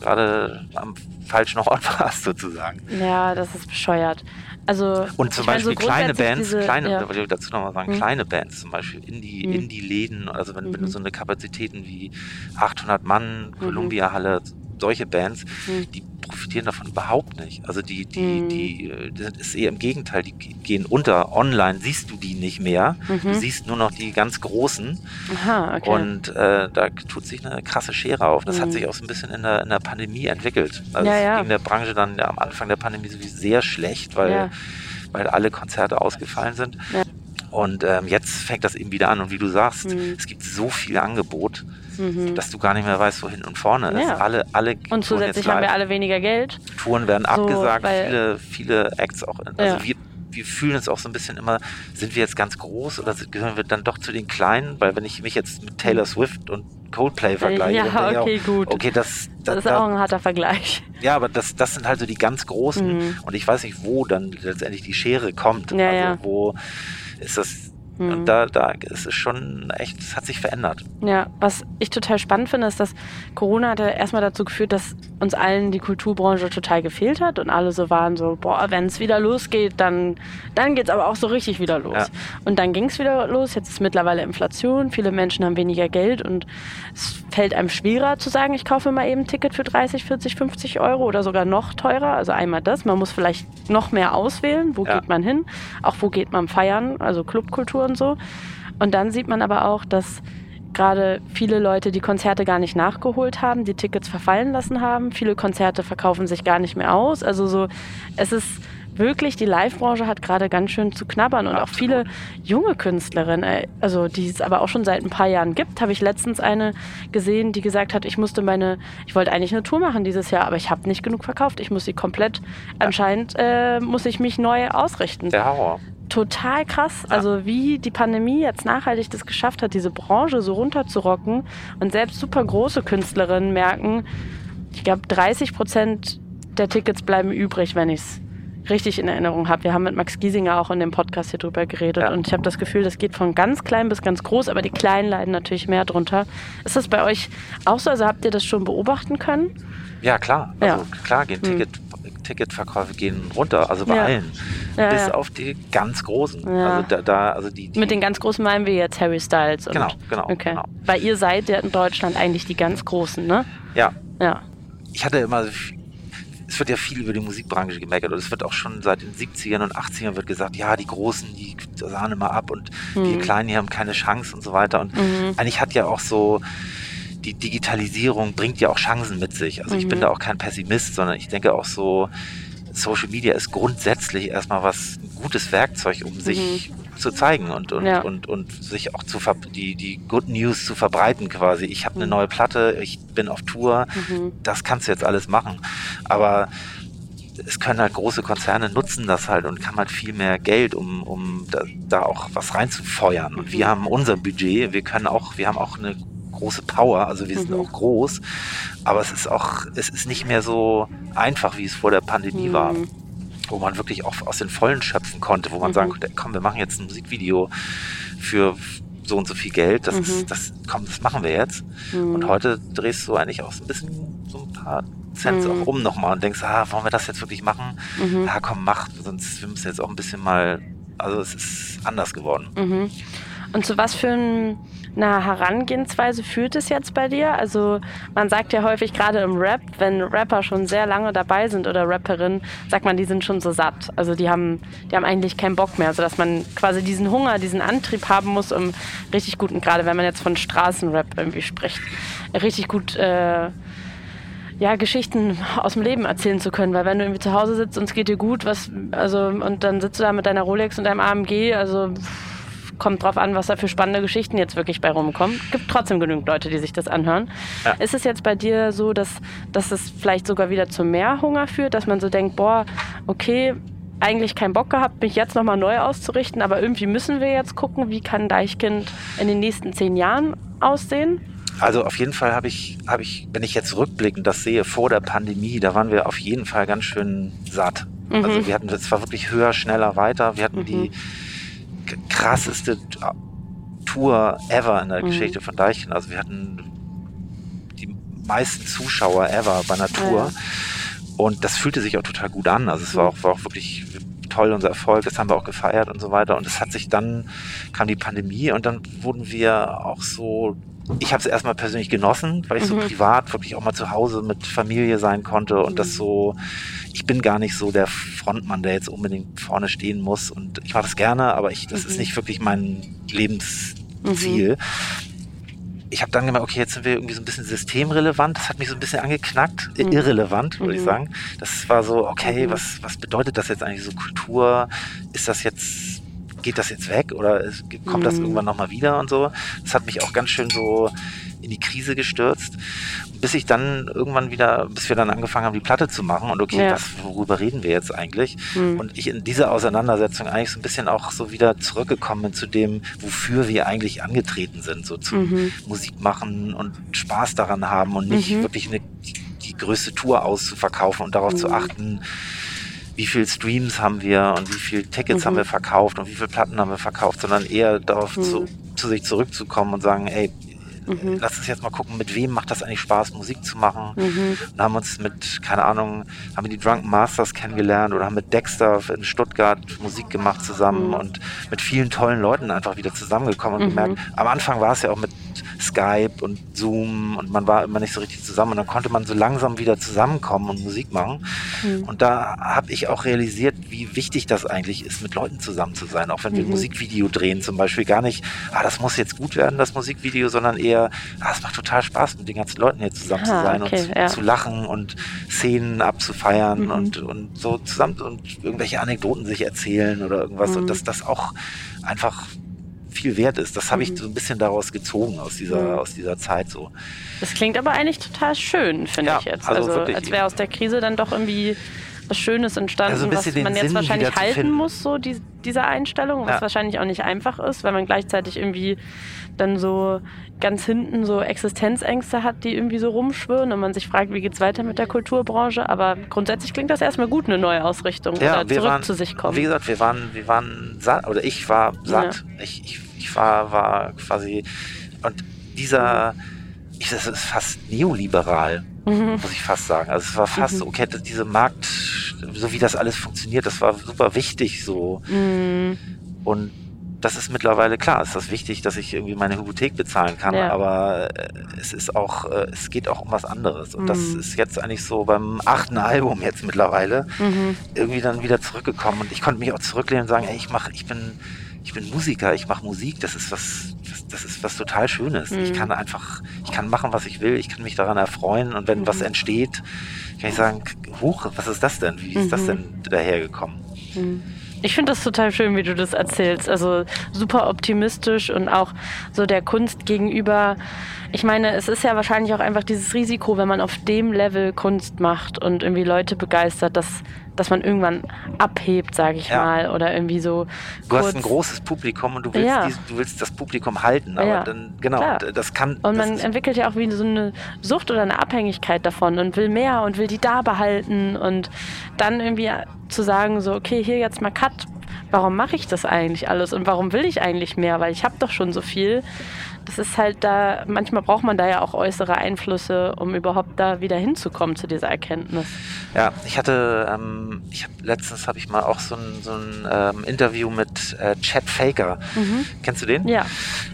gerade am falschen Ort warst sozusagen. Ja, das ist bescheuert. Also, und zum Beispiel meine, so kleine Bands, diese, kleine, ja. dazu nochmal sagen, hm. kleine Bands, zum Beispiel Indie, hm. Indie-Läden, also wenn, mhm. wenn, du mhm. so eine Kapazitäten wie 800 Mann, mhm. Columbia-Halle, solche Bands, hm. die profitieren davon überhaupt nicht. Also die, die, hm. die, das ist eher im Gegenteil, die gehen unter. Online siehst du die nicht mehr. Mhm. Du siehst nur noch die ganz großen. Aha, okay. Und äh, da tut sich eine krasse Schere auf. Das mhm. hat sich auch so ein bisschen in der, in der Pandemie entwickelt. Also ja, ja. ging der Branche dann ja, am Anfang der Pandemie sowieso sehr schlecht, weil, ja. weil alle Konzerte ausgefallen sind. Ja. Und ähm, jetzt fängt das eben wieder an. Und wie du sagst, mhm. es gibt so viel Angebot, mhm. dass du gar nicht mehr weißt, wohin und vorne ist. Ja. Alle, alle und zusätzlich haben wir alle weniger Geld. Touren werden so, abgesagt, viele, viele Acts auch. Also ja. wir, wir fühlen uns auch so ein bisschen immer, sind wir jetzt ganz groß oder gehören wir dann doch zu den Kleinen? Weil wenn ich mich jetzt mit Taylor Swift und Coldplay vergleiche, ja, okay, auch, gut. Okay, das, das, das ist auch ein harter Vergleich. Ja, aber das, das sind halt so die ganz Großen mhm. und ich weiß nicht, wo dann letztendlich die Schere kommt. Ja, also wo ist das Mhm. Und da, da ist es schon echt, es hat sich verändert. Ja, was ich total spannend finde, ist, dass Corona hat ja erstmal dazu geführt, dass uns allen die Kulturbranche total gefehlt hat und alle so waren so, boah, wenn es wieder losgeht, dann, dann geht es aber auch so richtig wieder los. Ja. Und dann ging es wieder los, jetzt ist mittlerweile Inflation, viele Menschen haben weniger Geld und es fällt einem schwerer zu sagen, ich kaufe mal eben ein Ticket für 30, 40, 50 Euro oder sogar noch teurer. Also einmal das, man muss vielleicht noch mehr auswählen, wo ja. geht man hin, auch wo geht man feiern, also Clubkultur und so. Und dann sieht man aber auch, dass gerade viele Leute die Konzerte gar nicht nachgeholt haben, die Tickets verfallen lassen haben. Viele Konzerte verkaufen sich gar nicht mehr aus. Also so, es ist wirklich, die Live-Branche hat gerade ganz schön zu knabbern und Absolut. auch viele junge Künstlerinnen, also die es aber auch schon seit ein paar Jahren gibt, habe ich letztens eine gesehen, die gesagt hat, ich musste meine, ich wollte eigentlich eine Tour machen dieses Jahr, aber ich habe nicht genug verkauft. Ich muss sie komplett, ja. anscheinend äh, muss ich mich neu ausrichten. Der Horror total krass. Also wie die Pandemie jetzt nachhaltig das geschafft hat, diese Branche so runterzurocken und selbst super große Künstlerinnen merken, ich glaube 30 Prozent der Tickets bleiben übrig, wenn ich es richtig in Erinnerung habe. Wir haben mit Max Giesinger auch in dem Podcast hier drüber geredet ja. und ich habe das Gefühl, das geht von ganz klein bis ganz groß, aber die Kleinen leiden natürlich mehr drunter. Ist das bei euch auch so? Also habt ihr das schon beobachten können? Ja, klar. Also ja. klar gehen hm. Ticket, Ticketverkäufe gehen runter, also bei ja. allen. Ja, bis auf die ganz großen. Also da, da, also die, die Mit den ganz großen meinen wir jetzt Harry Styles. genau, genau, okay. genau. Weil ihr seid ja in Deutschland eigentlich die ganz großen, ne? Ja. Ja. Ich hatte immer es wird ja viel über die Musikbranche gemeckert und es wird auch schon seit den 70ern und 80ern wird gesagt, ja, die Großen, die sahen immer ab und mhm. wir Kleinen, die haben keine Chance und so weiter. Und mhm. eigentlich hat ja auch so die Digitalisierung bringt ja auch Chancen mit sich. Also mhm. ich bin mhm. da auch kein Pessimist, sondern ich denke auch so, Social Media ist grundsätzlich erstmal was ein gutes Werkzeug, um sich mhm zu zeigen und, und, ja. und, und sich auch zu die, die Good News zu verbreiten quasi. Ich habe eine mhm. neue Platte, ich bin auf Tour, mhm. das kannst du jetzt alles machen. Aber es können halt große Konzerne nutzen das halt und kann halt viel mehr Geld, um, um da, da auch was reinzufeuern. Und wir mhm. haben unser Budget, wir können auch, wir haben auch eine große Power, also wir sind mhm. auch groß, aber es ist auch, es ist nicht mehr so einfach, wie es vor der Pandemie mhm. war wo man wirklich auch aus den Vollen schöpfen konnte, wo man mhm. sagen konnte, komm, wir machen jetzt ein Musikvideo für so und so viel Geld, das, mhm. ist, das, komm, das machen wir jetzt. Mhm. Und heute drehst du eigentlich auch so ein bisschen so ein paar Cents auch mhm. um nochmal und denkst, ah, wollen wir das jetzt wirklich machen? Mhm. Ja, komm, mach, sonst wir müssen jetzt auch ein bisschen mal, also es ist anders geworden. Und zu was für ein eine Herangehensweise führt es jetzt bei dir? Also man sagt ja häufig gerade im Rap, wenn Rapper schon sehr lange dabei sind oder Rapperinnen, sagt man, die sind schon so satt. Also die haben, die haben eigentlich keinen Bock mehr, sodass man quasi diesen Hunger, diesen Antrieb haben muss, um richtig gut, und gerade wenn man jetzt von Straßenrap irgendwie spricht, richtig gut äh, ja, Geschichten aus dem Leben erzählen zu können, weil wenn du irgendwie zu Hause sitzt und es geht dir gut, was, also, und dann sitzt du da mit deiner Rolex und deinem AMG, also kommt drauf an, was da für spannende Geschichten jetzt wirklich bei rumkommen. Gibt trotzdem genügend Leute, die sich das anhören. Ja. Ist es jetzt bei dir so, dass, dass es vielleicht sogar wieder zu mehr Hunger führt, dass man so denkt, boah, okay, eigentlich keinen Bock gehabt, mich jetzt nochmal neu auszurichten, aber irgendwie müssen wir jetzt gucken, wie kann Deichkind in den nächsten zehn Jahren aussehen? Also auf jeden Fall habe ich, habe ich, wenn ich jetzt rückblickend das sehe, vor der Pandemie, da waren wir auf jeden Fall ganz schön satt. Mhm. Also wir hatten, es war wirklich höher, schneller, weiter. Wir hatten mhm. die krasseste Tour ever in der mhm. Geschichte von Deichen. Also wir hatten die meisten Zuschauer ever bei einer Tour. Ja. Und das fühlte sich auch total gut an. Also es war auch, war auch wirklich toll, unser Erfolg. Das haben wir auch gefeiert und so weiter. Und es hat sich dann, kam die Pandemie und dann wurden wir auch so ich habe es erstmal persönlich genossen, weil ich mhm. so privat wirklich auch mal zu Hause mit Familie sein konnte und mhm. das so, ich bin gar nicht so der Frontmann, der jetzt unbedingt vorne stehen muss und ich mache das gerne, aber ich, das mhm. ist nicht wirklich mein Lebensziel. Mhm. Ich habe dann gemerkt, okay, jetzt sind wir irgendwie so ein bisschen systemrelevant. Das hat mich so ein bisschen angeknackt, mhm. irrelevant, würde ich mhm. sagen. Das war so, okay, was, was bedeutet das jetzt eigentlich so Kultur? Ist das jetzt geht das jetzt weg oder kommt mhm. das irgendwann nochmal wieder und so. Das hat mich auch ganz schön so in die Krise gestürzt, bis ich dann irgendwann wieder, bis wir dann angefangen haben, die Platte zu machen und okay, ja. was, worüber reden wir jetzt eigentlich? Mhm. Und ich in dieser Auseinandersetzung eigentlich so ein bisschen auch so wieder zurückgekommen bin zu dem, wofür wir eigentlich angetreten sind, so zum mhm. Musik machen und Spaß daran haben und nicht mhm. wirklich eine, die, die größte Tour auszuverkaufen und darauf zu mhm. achten, wie viel Streams haben wir und wie viel Tickets mhm. haben wir verkauft und wie viele Platten haben wir verkauft, sondern eher darauf mhm. zu, zu sich zurückzukommen und sagen, ey, Mhm. Lass uns jetzt mal gucken, mit wem macht das eigentlich Spaß, Musik zu machen. Mhm. Und haben uns mit, keine Ahnung, haben wir die Drunken Masters kennengelernt oder haben mit Dexter in Stuttgart Musik gemacht zusammen mhm. und mit vielen tollen Leuten einfach wieder zusammengekommen und mhm. gemerkt, am Anfang war es ja auch mit Skype und Zoom und man war immer nicht so richtig zusammen und dann konnte man so langsam wieder zusammenkommen und Musik machen. Mhm. Und da habe ich auch realisiert, wie wichtig das eigentlich ist, mit Leuten zusammen zu sein. Auch wenn wir ein mhm. Musikvideo drehen, zum Beispiel gar nicht, ah, das muss jetzt gut werden, das Musikvideo, sondern eher, ah, es macht total Spaß, mit den ganzen Leuten hier zusammen ah, zu sein okay, und zu, ja. zu, lachen und Szenen abzufeiern mhm. und, und so zusammen und irgendwelche Anekdoten sich erzählen oder irgendwas und mhm. dass das auch einfach viel wert ist. Das habe ich mhm. so ein bisschen daraus gezogen aus dieser, mhm. aus dieser Zeit so. Das klingt aber eigentlich total schön, finde ja, ich jetzt. Also, also als wäre aus der Krise dann doch irgendwie was Schönes entstanden, Also was man jetzt Sinn wahrscheinlich halten muss, so die, diese Einstellung, was Ja. wahrscheinlich auch nicht einfach ist, weil man gleichzeitig irgendwie dann so ganz hinten so Existenzängste hat, die irgendwie so rumschwirren und man sich fragt, wie geht's weiter mit der Kulturbranche. Aber grundsätzlich klingt das erstmal gut, eine neue Ausrichtung oder wir zurück waren, zu sich kommen. Wie gesagt, wir waren, wir waren satt, oder ich war satt. Ich, ich, ich war, war quasi, und dieser, ich, das ist fast neoliberal, Mhm. muss ich fast sagen. Also es war fast, okay, das- diese Markt, so wie das alles funktioniert, das war super wichtig so. Mhm. Und das ist mittlerweile klar, ist das wichtig, dass ich irgendwie meine Hypothek bezahlen kann, Ja. aber äh, es ist auch, äh, es geht auch um was anderes. Und das Mhm. ist jetzt eigentlich so beim achten Album jetzt mittlerweile Mhm. irgendwie dann wieder zurückgekommen und ich konnte mich auch zurücklehnen und sagen, ey, ich mach, ich bin, ich bin Musiker, ich mache Musik, das ist was, was, das ist was total Schönes. Ich Mhm. kann einfach, ich kann machen, was ich will, ich kann mich daran erfreuen und wenn Mhm. was entsteht, kann ich sagen, huch, was ist das denn? Wie ist das Mhm. denn dahergekommen? Ich finde das total schön, wie du das erzählst. Also super optimistisch und auch so der Kunst gegenüber. Ich meine, es ist ja wahrscheinlich auch einfach dieses Risiko, wenn man auf dem Level Kunst macht und irgendwie Leute begeistert, dass, dass man irgendwann abhebt, sage ich Ja. mal. Oder irgendwie so. Du hast ein großes Publikum und du willst, Ja. dies, du willst das Publikum halten, aber Ja, dann, genau, klar. das kann. Und man entwickelt ja auch wie so eine Sucht oder eine Abhängigkeit davon und will mehr und will die da behalten und dann irgendwie zu sagen, so, okay, hier jetzt mal Cut. Warum mache ich das eigentlich alles und warum will ich eigentlich mehr? Weil ich habe doch schon so viel. Das ist halt da, manchmal braucht man da ja auch äußere Einflüsse, um überhaupt da wieder hinzukommen zu dieser Erkenntnis. Ja, ich hatte, ähm, ich habe letztens habe ich mal auch so ein, so ein ähm, Interview mit äh, Chad Faker. Kennst du den? Mhm. Ja.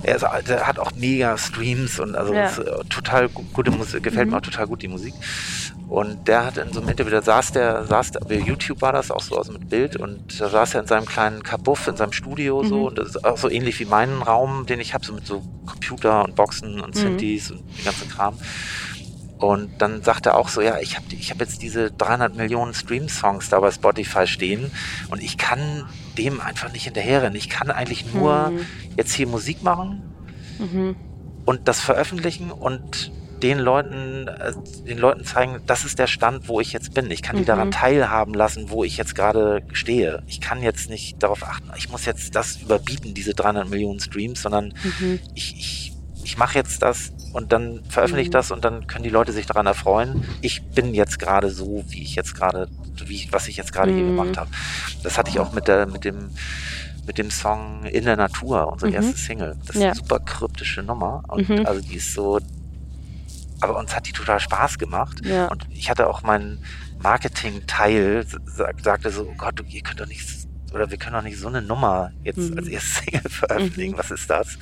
Er ist, der hat auch mega Streams und also Ja. ist, äh, total gu- gute Musik, gefällt Mhm. mir auch total gut die Musik. Und der hat in so einem Interview, da saß der, saß der, YouTube war das auch so aus mit Bild und da saß er in seinem kleinen Kabuff, in seinem Studio so Mhm. und das ist auch so ähnlich wie meinen Raum, den ich habe, so mit so Computer und Boxen und Mhm. Synthes und den ganzen Kram. Und dann sagt er auch so, ja, ich habe ich hab jetzt diese 300 Millionen Stream-Songs da bei Spotify stehen und ich kann dem einfach nicht hinterherrennen. Ich kann eigentlich nur Mhm. jetzt hier Musik machen Mhm. und das veröffentlichen und den Leuten, äh, den Leuten zeigen, das ist der Stand, wo ich jetzt bin. Ich kann die Mhm. daran teilhaben lassen, wo ich jetzt gerade stehe. Ich kann jetzt nicht darauf achten, ich muss jetzt das überbieten, diese 300 Millionen Streams, sondern Mhm. ich, ich, ich mache jetzt das und dann veröffentliche ich Mhm. das und dann können die Leute sich daran erfreuen. Ich bin jetzt gerade so, wie ich jetzt gerade, wie was ich jetzt gerade hier Mhm. gemacht habe. Das hatte ich auch mit der, mit dem, mit dem Song In der Natur, unsere Mhm. erste Single. Das ist Ja. eine super kryptische Nummer und Mhm. also die ist so, aber uns hat die total Spaß gemacht Ja. und ich hatte auch meinen Marketing-Teil, sag, sagte so, oh Gott, ihr könnt doch nicht, oder wir können doch nicht so eine Nummer jetzt Mhm. als erste Single veröffentlichen, Mhm. was ist das?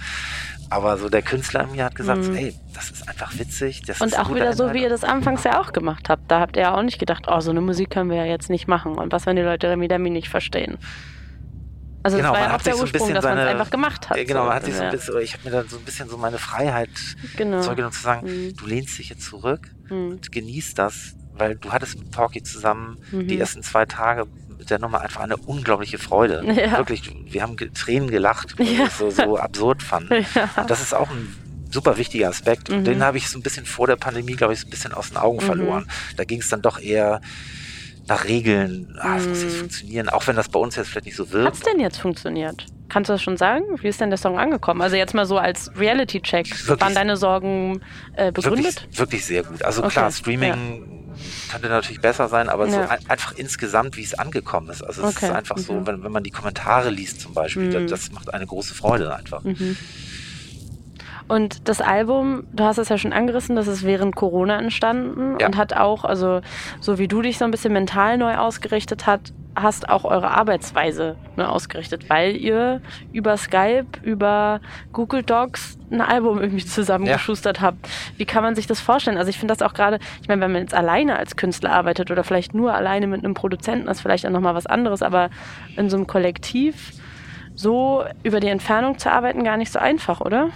Aber so der Künstler in mir hat gesagt, Mhm. ey, das ist einfach witzig. Das Und auch wieder so, Inhalt. wie ihr das anfangs ja auch gemacht habt. Da habt ihr ja auch nicht gedacht, oh, so eine Musik können wir ja jetzt nicht machen. Und was, wenn die Leute Remi Demi nicht verstehen? Also Genau, das war man ja hat sich so ein bisschen dass seine- einfach gemacht hat. Genau, man hat sich so ein bisschen, ich habe mir dann so ein bisschen so meine Freiheit Genau. zurückgenommen zu sagen, Mhm. du lehnst dich jetzt zurück Mhm. und genießt das, weil du hattest mit Talkie zusammen Mhm. die ersten zwei Tage mit der Nummer einfach eine unglaubliche Freude. Ja. Wirklich, wir haben Tränen gelacht, weil Ja. wir es so, so absurd fanden. Ja. Und das ist auch ein super wichtiger Aspekt. Und Mhm. den habe ich so ein bisschen vor der Pandemie, glaube ich, so ein bisschen aus den Augen Mhm. verloren. Da ging es dann doch eher nach Regeln. Ah, es muss jetzt Mhm. funktionieren, auch wenn das bei uns jetzt vielleicht nicht so Hat's wirkt. denn jetzt funktioniert? Kannst du das schon sagen? Wie ist denn der Song angekommen? Also jetzt mal so als Reality-Check. Waren deine Sorgen äh, begründet? Wirklich, wirklich sehr gut. Also Okay, klar, Streaming könnte natürlich besser sein, aber so Ja. ein, einfach insgesamt, wie es angekommen ist. Also es Okay, ist einfach so, mhm. wenn, wenn man die Kommentare liest zum Beispiel, Mhm. das macht eine große Freude einfach. Mhm. Und das Album, du hast es ja schon angerissen, das ist während Corona entstanden Ja. und hat auch, also so wie du dich so ein bisschen mental neu ausgerichtet hat, hast auch eure Arbeitsweise neu ausgerichtet, weil ihr über Skype, über Google Docs ein Album irgendwie zusammengeschustert habt. Wie kann man sich das vorstellen? Also ich finde das auch gerade, ich meine, wenn man jetzt alleine als Künstler arbeitet oder vielleicht nur alleine mit einem Produzenten, ist vielleicht auch nochmal was anderes, aber in so einem Kollektiv so über die Entfernung zu arbeiten gar nicht so einfach, oder?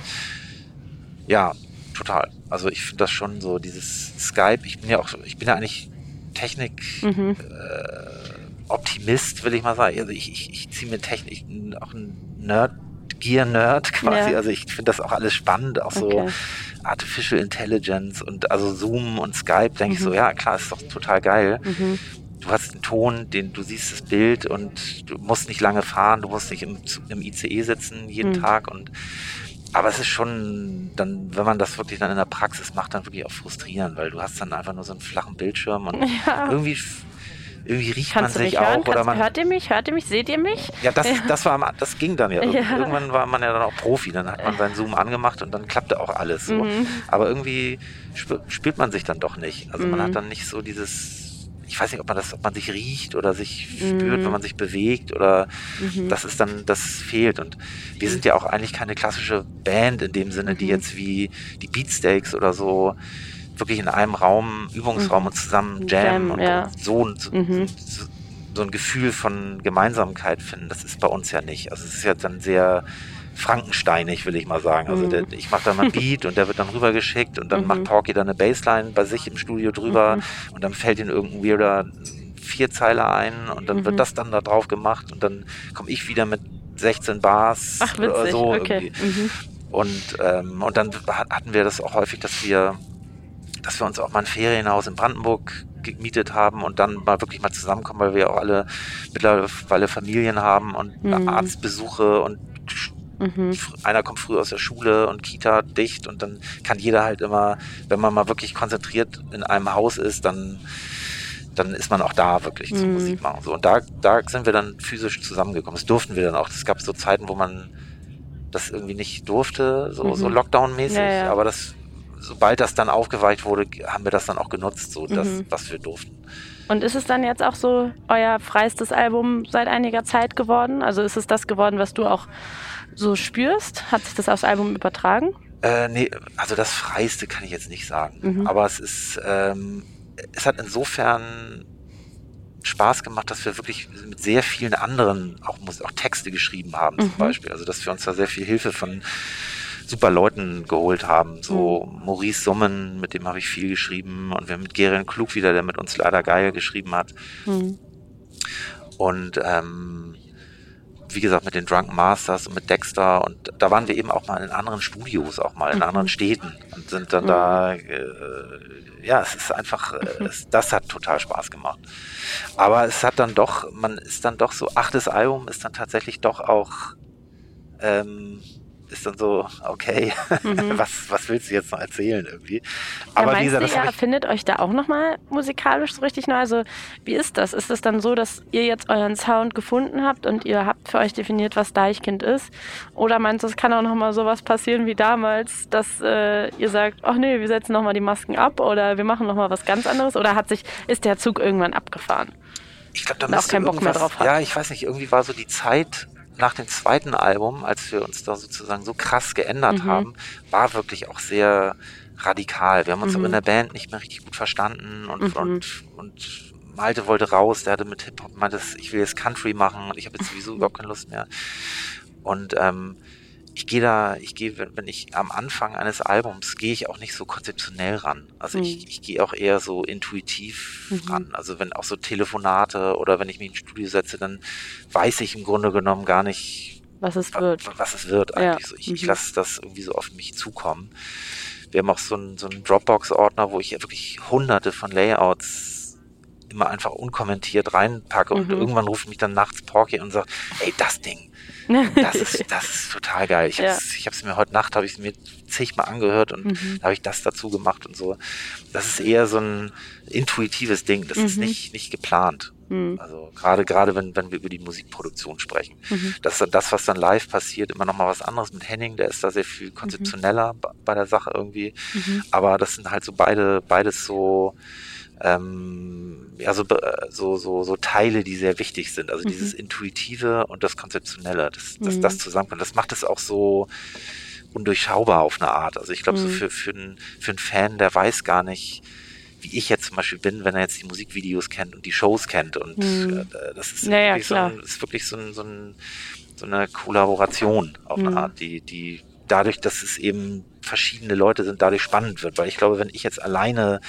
Ja, total. Also ich finde das schon so, dieses Skype, ich bin ja auch, ich bin ja eigentlich Technik Mhm. äh, Optimist, will ich mal sagen. Also ich, ich, ich ziehe mir Technik, ich bin auch ein Nerd, Gear-Nerd quasi. Ja. Also ich finde das auch alles spannend, auch so Okay. Artificial Intelligence und also Zoom und Skype, denke ich so, Mhm. ja klar, ist doch total geil. Mhm. du hast den Ton, den du siehst das Bild und du musst nicht lange fahren, du musst nicht im, im ICE sitzen jeden mhm. Tag und aber es ist schon dann, wenn man das wirklich dann in der Praxis macht, dann wirklich auch frustrierend, weil du hast dann einfach nur so einen flachen Bildschirm und ja. irgendwie irgendwie riecht Kannst man sich auch hören? oder man hört ihr mich hört ihr mich seht ihr mich ja das ja. das war das ging dann ja. ja. irgendwann war man ja dann auch Profi dann hat man seinen Zoom angemacht und dann klappte auch alles so mhm. aber irgendwie spürt man sich dann doch nicht also mhm. man hat dann nicht so dieses ich weiß nicht, ob man das, ob man sich riecht oder sich spürt, mhm. wenn man sich bewegt oder mhm. das ist dann, das fehlt. Und wir sind ja auch eigentlich keine klassische Band in dem Sinne, die mhm. jetzt wie die Beatsteaks oder so wirklich in einem Raum, Übungsraum mhm. und zusammen jammen Jam, und, ja. so, so, mhm. so, so ein Gefühl von Gemeinsamkeit finden. Das ist bei uns ja nicht. Also es ist ja dann sehr Frankensteinig, will ich mal sagen. Also mhm. der, ich mache da mal ein Beat und der wird dann rübergeschickt und dann mhm. macht Porky dann eine Bassline bei sich im Studio drüber mhm. und dann fällt ihm irgendein weirder Vierzeiler ein und dann wird mhm. das dann da drauf gemacht und dann komme ich wieder mit 16 Bars Ach, oder so okay. Mhm. Und, ähm, und dann hatten wir das auch häufig, dass wir, dass wir uns auch mal ein Ferienhaus in Brandenburg gemietet haben und dann mal wirklich mal zusammenkommen, weil wir auch alle mittlerweile Familien haben und mhm. Arztbesuche und Mhm. Einer kommt früh aus der Schule und Kita dicht und dann kann jeder halt immer, wenn man mal wirklich konzentriert in einem Haus ist, dann dann ist man auch da wirklich mhm. zur Musik machen. So, und da, da sind wir dann physisch zusammengekommen. Das durften wir dann auch. Es gab so Zeiten, wo man das irgendwie nicht durfte, so, mhm. so Lockdown-mäßig, ja, ja. aber das, sobald das dann aufgeweicht wurde, haben wir das dann auch genutzt, so das, mhm. was wir durften. Und ist es dann jetzt auch so euer freistes Album seit einiger Zeit geworden? Also ist es das geworden, was du auch so spürst? Hat sich das aufs Album übertragen? Äh, nee, also das Freiste kann ich jetzt nicht sagen. Mhm. Aber es ist, ähm, es hat insofern Spaß gemacht, dass wir wirklich mit sehr vielen anderen auch, auch Texte geschrieben haben, zum mhm. Beispiel. Also, dass wir uns da sehr viel Hilfe von super Leuten geholt haben. So mhm. Maurice Summen, mit dem habe ich viel geschrieben. Und wir haben mit Gerian Klug wieder, der mit uns leider geil geschrieben hat. Mhm. Und ähm, wie gesagt, mit den Drunken Masters und mit Dexter und da waren wir eben auch mal in anderen Studios, auch mal in mhm. anderen Städten und sind dann mhm. da, äh, ja, es ist einfach, äh, es, das hat total Spaß gemacht. Aber es hat dann doch, man ist dann doch so, achtes Album ist dann tatsächlich doch auch, ähm, ist dann so, okay, mhm. was, was willst du jetzt noch erzählen irgendwie? Aber ja, meinst dieser, du, ihr findet euch da auch nochmal musikalisch so richtig neu? Also wie ist das? Ist es dann so, dass ihr jetzt euren Sound gefunden habt und ihr habt für euch definiert, was Deichkind ist? Oder meinst du, es kann auch nochmal sowas passieren wie damals, dass äh, ihr sagt, ach nee, wir setzen nochmal die Masken ab oder wir machen nochmal was ganz anderes? Oder hat sich, ist der Zug irgendwann abgefahren? Ich glaube, da auch keinen Bock mehr drauf hat. Ja, ich weiß nicht, irgendwie war so die Zeit nach dem zweiten Album, als wir uns da sozusagen so krass geändert mhm. haben, war wirklich auch sehr radikal. Wir haben uns mhm. in der Band nicht mehr richtig gut verstanden und, mhm. und, und Malte wollte raus, der hatte mit Hip-Hop meinte, ich will jetzt Country machen und ich habe jetzt sowieso überhaupt keine Lust mehr. Und ähm, ich gehe da, ich gehe, wenn, wenn ich am Anfang eines Albums gehe ich auch nicht so konzeptionell ran. Also mhm. ich, ich gehe auch eher so intuitiv mhm. ran. Also wenn auch so Telefonate oder wenn ich mich ins Studio setze, dann weiß ich im Grunde genommen gar nicht, was es wird. Was es wird eigentlich. Ja. So, ich, mhm. ich lasse das irgendwie so auf mich zukommen. Wir haben auch so einen, so einen Dropbox-Ordner, wo ich wirklich hunderte von Layouts immer einfach unkommentiert reinpacke und mhm. irgendwann ruft mich dann nachts Porky und sagt, ey, das Ding, das ist, das ist total geil. Ich habe es ja. mir heute Nacht, habe ich es mir zigmal angehört und mhm. da habe ich das dazu gemacht und so. Das ist eher so ein intuitives Ding. Das mhm. ist nicht, nicht geplant. Mhm. Also gerade gerade wenn, wenn wir über die Musikproduktion sprechen. Mhm. Das ist dann das, was dann live passiert, immer noch mal was anderes mit Henning, der ist da sehr viel konzeptioneller mhm. bei der Sache irgendwie. Mhm. Aber das sind halt so beide, beides so ähm, ja, so, so, so, so Teile, die sehr wichtig sind. Also mhm. dieses Intuitive und das Konzeptionelle, das, das, mhm. das zusammenkommt. Das macht es auch so undurchschaubar auf eine Art. Also ich glaube, mhm. so für, für, einen, für einen Fan, der weiß gar nicht, wie ich jetzt zum Beispiel bin, wenn er jetzt die Musikvideos kennt und die Shows kennt. Und mhm. äh, das ist, ja, wirklich, so, ein, ist wirklich so, ein, so, ein, so eine Kollaboration auf eine mhm. Art, die, die dadurch, dass es eben verschiedene Leute sind, dadurch spannend wird. Weil ich glaube, wenn ich jetzt alleine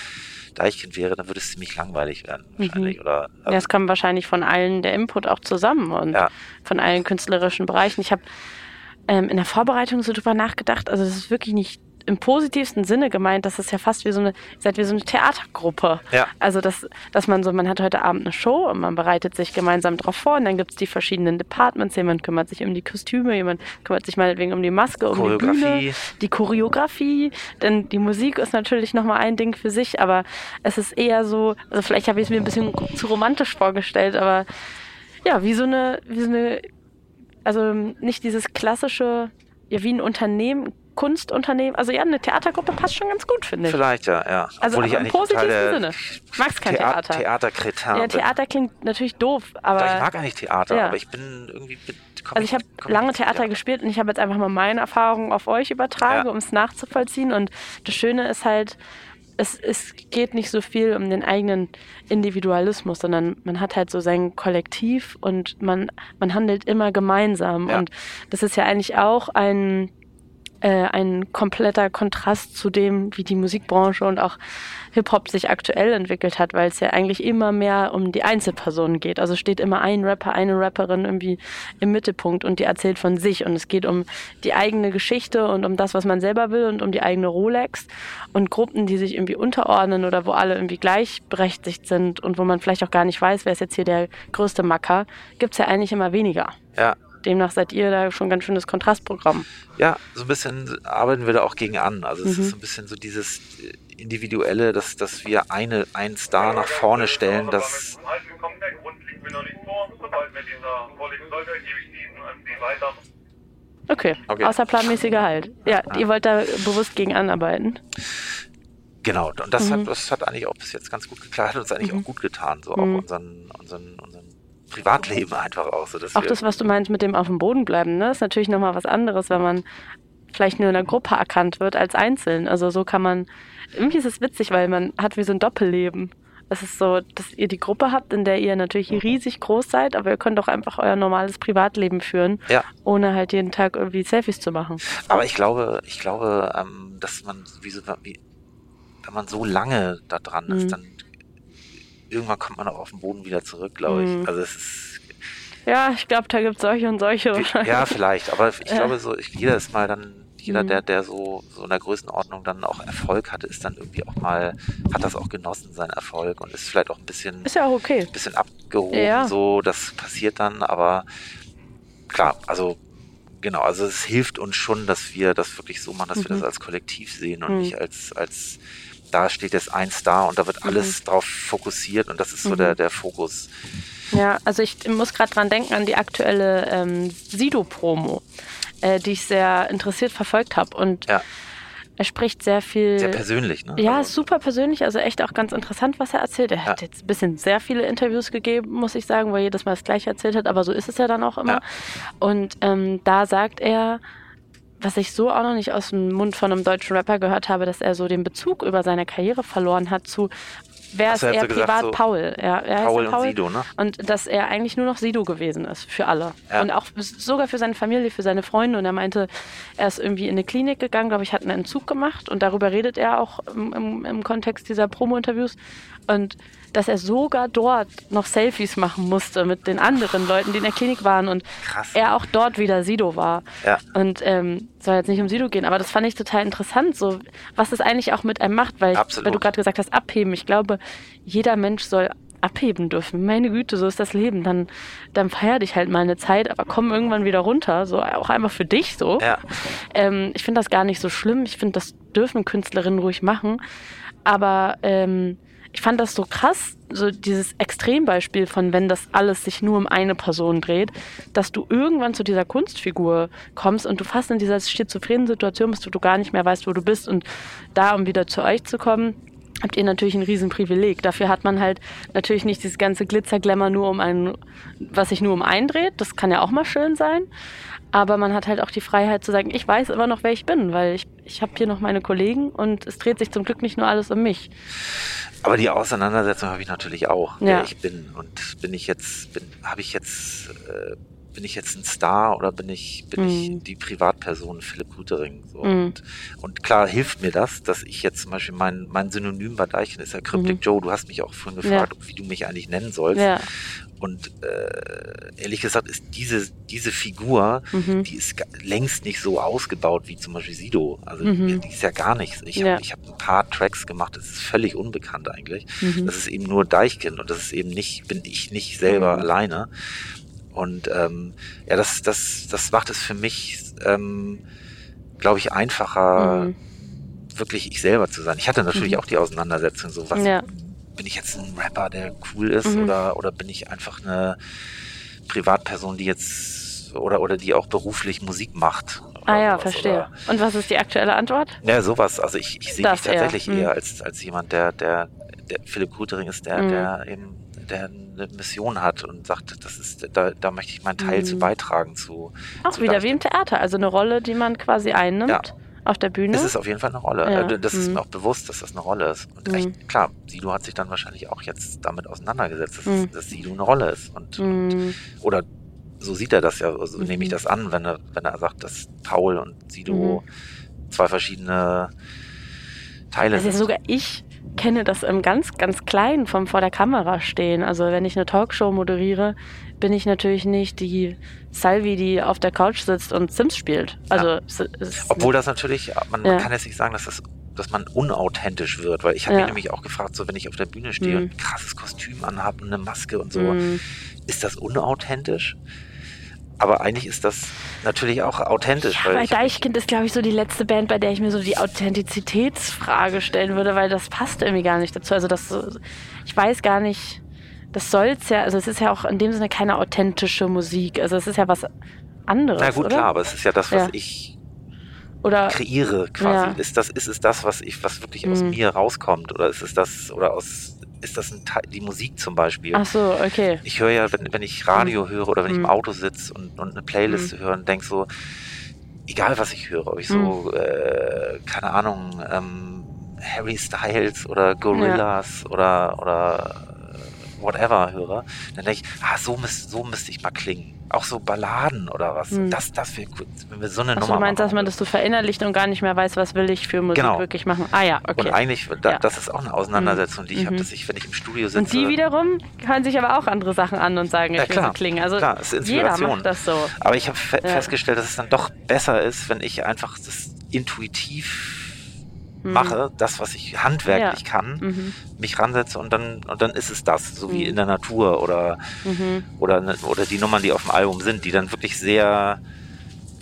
Deichkind wäre, dann würde es ziemlich langweilig werden wahrscheinlich. Mhm. Oder, also ja, es kommt wahrscheinlich von allen der Input auch zusammen und ja. von allen künstlerischen Bereichen. Ich habe ähm, in der Vorbereitung so drüber nachgedacht, also es ist wirklich nicht im positivsten Sinne gemeint, dass es ja fast wie so eine, seid wie so eine Theatergruppe. Ja. Also dass, dass man so, man hat heute Abend eine Show und man bereitet sich gemeinsam drauf vor und dann gibt es die verschiedenen Departments. Jemand kümmert sich um die Kostüme, jemand kümmert sich meinetwegen um die Maske, um die Bühne, die Choreografie. Denn die Musik ist natürlich nochmal ein Ding für sich, aber es ist eher so, also vielleicht habe ich es mir ein bisschen zu romantisch vorgestellt, aber ja, wie so eine, wie so eine, also nicht dieses klassische, ja, wie ein Unternehmen, Kunstunternehmen, also ja, eine Theatergruppe passt schon ganz gut, finde ich. Vielleicht, ja, ja. Also Obwohl ich im positiven Sinne. Ich mag kein Thea Theater. Theaterkretin Ja, Theater klingt natürlich doof, aber. Ich mag eigentlich Theater, Ja. aber ich bin irgendwie. Also ich habe lange zum Theater gespielt und ich habe jetzt einfach mal meine Erfahrungen auf euch übertragen, Ja. um es nachzuvollziehen. Und das Schöne ist halt, es, es geht nicht so viel um den eigenen Individualismus, sondern man hat halt so sein Kollektiv und man, man handelt immer gemeinsam. Ja. Und das ist ja eigentlich auch ein, äh, ein kompletter Kontrast zu dem, wie die Musikbranche und auch Hip-Hop sich aktuell entwickelt hat, weil es ja eigentlich immer mehr um die Einzelpersonen geht. Also steht immer ein Rapper, eine Rapperin irgendwie im Mittelpunkt und die erzählt von sich und es geht um die eigene Geschichte und um das, was man selber will und um die eigene Rolex und Gruppen, die sich irgendwie unterordnen oder wo alle irgendwie gleichberechtigt sind und wo man vielleicht auch gar nicht weiß, wer ist jetzt hier der größte Macker, gibt's ja eigentlich immer weniger. Ja, Demnach seid ihr da schon ganz schönes Kontrastprogramm. ja, so ein bisschen arbeiten wir da auch gegen an. Also es Mhm. ist so ein bisschen so dieses äh, Individuelle, dass, dass wir eine, einen Star nach vorne stellen, das Zum Halten gekommen, der Grund liegt mir noch nicht vor. Sobald mir dieser vorliegen sollte, gebe ich diesen an Sie weiter. Okay, Okay. außerplanmäßiger Halt. Ja, ihr wollt da bewusst gegen anarbeiten. Genau, und das, Mhm. hat, das hat eigentlich auch bis jetzt ganz gut geklappt, hat uns eigentlich Mhm. auch gut getan, so Mhm. auch unseren, unseren, unseren Privatleben einfach auch. So, dass Auch das, was du meinst mit dem auf dem Boden bleiben, ne, ist natürlich nochmal was anderes, wenn man vielleicht nur in einer Gruppe erkannt wird als einzeln. Also so kann man, irgendwie ist es witzig, weil man hat wie so ein Doppelleben. Es ist so, dass ihr die Gruppe habt, in der ihr natürlich riesig groß seid, aber ihr könnt auch einfach euer normales Privatleben führen, Ja. ohne halt jeden Tag irgendwie Selfies zu machen. Aber ich glaube, ich glaube, ähm, dass man, wie so, wie, wenn man so lange da dran Mhm. ist, dann irgendwann kommt man auch auf den Boden wieder zurück, glaube ich. Mhm. Also es ist, Ja, ich glaube, da gibt es solche und solche. ja, vielleicht, aber ich Ja. glaube so, ich, jeder ist mal dann, jeder, Mhm. der, der so, so in der Größenordnung dann auch Erfolg hatte, ist dann irgendwie auch mal, hat das auch genossen, seinen Erfolg und ist vielleicht auch ein bisschen, Ist ja auch okay. bisschen abgehoben, Ja. so, das passiert dann, aber klar, also genau, also es hilft uns schon, dass wir das wirklich so machen, dass wir Mhm. das als Kollektiv sehen und Mhm. nicht als, als da steht jetzt ein Star und da wird alles drauf fokussiert und das ist so Mhm. der, der Fokus. Ja, also ich muss gerade dran denken an die aktuelle ähm, Sido-Promo, äh, die ich sehr interessiert verfolgt habe. Und Ja. er spricht sehr viel. Sehr persönlich, ne? ja, Also, super persönlich, also echt auch ganz interessant, was er erzählt. Er hat Ja. jetzt ein bisschen sehr viele Interviews gegeben, muss ich sagen, wo er jedes Mal das gleiche erzählt hat, aber so ist es ja dann auch immer. Ja. Und ähm, da sagt er, was ich so auch noch nicht aus dem Mund von einem deutschen Rapper gehört habe, dass er so den Bezug über seine Karriere verloren hat zu wer ist er gesagt, privat so Paul. Ja, er Paul ja und Sido, ne? und dass er eigentlich nur noch Sido gewesen ist für alle. Ja. Und auch sogar für seine Familie, für seine Freunde. Und er meinte, er ist irgendwie in eine Klinik gegangen, glaube ich, hat einen Entzug gemacht. Und darüber redet er auch im, im, im Kontext dieser Promo-Interviews. Und dass er sogar dort noch Selfies machen musste mit den anderen Leuten, die in der Klinik waren. Und Krass. er auch dort wieder Sido war. Ja. Und ähm, soll jetzt nicht um Sido gehen, aber das fand ich total interessant, so was das eigentlich auch mit einem macht, weil, ich, weil du gerade gesagt hast, abheben. Ich glaube, jeder Mensch soll abheben dürfen. Meine Güte, so ist das Leben. Dann, dann feier dich halt mal eine Zeit, aber komm irgendwann wieder runter. So auch einfach für dich so. Ja. Ähm, ich finde das gar nicht so schlimm. Ich finde, das dürfen Künstlerinnen ruhig machen. Aber ähm, ich fand das so krass, so dieses Extrembeispiel von, wenn das alles sich nur um eine Person dreht, dass du irgendwann zu dieser Kunstfigur kommst und du fast in dieser schizophrenen Situation bist, wo du gar nicht mehr weißt, wo du bist. Und da, um wieder zu euch zu kommen, habt ihr natürlich ein Riesenprivileg. Dafür hat man halt natürlich nicht dieses ganze Glitzerglamour nur um einen, was sich nur um einen dreht. Das kann ja auch mal schön sein. Aber man hat halt auch die Freiheit zu sagen, ich weiß immer noch, wer ich bin, weil ich, ich habe hier noch meine Kollegen und es dreht sich zum Glück nicht nur alles um mich. Aber die Auseinandersetzung habe ich natürlich auch, Ja. wer ich bin. Und bin ich jetzt, bin, habe ich jetzt, äh, bin ich jetzt ein Star oder bin ich, bin Mhm. ich die Privatperson Philipp Grütering? So. Mhm. Und, und klar hilft mir das, dass ich jetzt zum Beispiel mein, mein Synonym bei Deichen ist ja Cryptic Mhm. Joe. Du hast mich auch vorhin gefragt, wie du mich eigentlich nennen sollst. Ja. Und äh, ehrlich gesagt ist diese, diese Figur, Mhm. die ist längst nicht so ausgebaut wie zum Beispiel Sido. Also Mhm. die ist ja gar nichts. Ich Ja. habe hab ein paar Tracks gemacht, das ist völlig unbekannt eigentlich. Mhm. Das ist eben nur Deichkind und das ist eben nicht, bin ich nicht selber Mhm. alleine. Und ähm, ja, das, das, das macht es für mich, ähm, glaube ich, einfacher, Mhm. wirklich ich selber zu sein. Ich hatte natürlich Mhm. auch die Auseinandersetzung, so was Ja. bin ich jetzt ein Rapper, der cool ist, Mhm. oder, oder bin ich einfach eine Privatperson, die jetzt oder oder die auch beruflich Musik macht. Ah ja, sowas, verstehe. Oder, Und was ist die aktuelle Antwort? ja, sowas. Also ich, ich sehe mich Das eher, tatsächlich mhm. eher als, als jemand, der, der, der Philipp Grütering ist, der, Mhm. der eben der eine Mission hat und sagt, das ist, da, da möchte ich meinen Teil Mhm. zu beitragen zu. Auch zu wieder wie im Theater, also eine Rolle, die man quasi einnimmt Ja. auf der Bühne. Es ist auf jeden Fall eine Rolle. Ja. Äh, Das ist Mhm. mir auch bewusst, dass das eine Rolle ist. Und Mhm. echt, klar, Sido hat sich dann wahrscheinlich auch jetzt damit auseinandergesetzt, dass, Mhm. dass Sido eine Rolle ist. Und, Mhm. oder so sieht er das ja, so Mhm. nehme ich das an, wenn er, wenn er sagt, dass Paul und Sido zwei verschiedene Teile Also sind. sogar ich kenne das im ganz, ganz Kleinen vom vor der Kamera stehen. Also wenn ich eine Talkshow moderiere, bin ich natürlich nicht die Salvi, die auf der Couch sitzt und Sims spielt. Also es, es, Obwohl das natürlich, man, Ja. man kann jetzt nicht sagen, dass das dass man unauthentisch wird, weil ich habe Ja. mich nämlich auch gefragt, so wenn ich auf der Bühne stehe Mhm. und ein krasses Kostüm anhabe und eine Maske und so, Mhm. ist das unauthentisch? Aber eigentlich ist das natürlich auch authentisch. Ja, weil weil Deichkind ist, glaube ich, so die letzte Band, bei der ich mir so die Authentizitätsfrage stellen würde, weil das passt irgendwie gar nicht dazu. Also das, ich weiß gar nicht, das soll's ja, also es ist ja auch in dem Sinne keine authentische Musik. Also es ist ja was anderes, Na gut, oder? klar, aber es ist ja das, was Ja. ich Oder kreiere quasi. Ja. Ist das, ist es das, was ich, was wirklich aus Mhm. mir rauskommt? Oder ist es das, oder aus, ist das ein Teil, die Musik zum Beispiel? ach so, okay. Ich höre ja, wenn, wenn ich Radio höre oder wenn ich im Mhm. Auto sitze und, und eine Playlist höre und denke so, egal was ich höre, ob ich so, Mhm. äh, keine Ahnung, ähm, Harry Styles oder Gorillas oder, oder äh, whatever höre, dann denke ich, ah, so, müsst, so müsste ich mal klingen. Auch so Balladen oder was. Mhm. Das, das wäre gut, wenn wir so eine Ach Nummer du meinst, machen dass man das so verinnerlicht und gar nicht mehr weiß, was will ich für Musik Genau. wirklich machen? Ah ja, okay. Und eigentlich, da, Ja. das ist auch eine Auseinandersetzung, die ich habe, Mhm. dass ich, wenn ich im Studio sitze. Und die wiederum hören sich aber auch andere Sachen an und sagen, ich Ja, will klar. so klingen. Also Klar, ist jeder Inspiration. macht das so. Aber ich habe fe Ja. festgestellt, dass es dann doch besser ist, wenn ich einfach das intuitiv Mhm. mache, das, was ich handwerklich kann, Mhm. mich ransetze und dann, und dann ist es das, so wie Mhm. in der Natur oder, Mhm. oder, ne- oder die Nummern, die auf dem Album sind, die dann wirklich sehr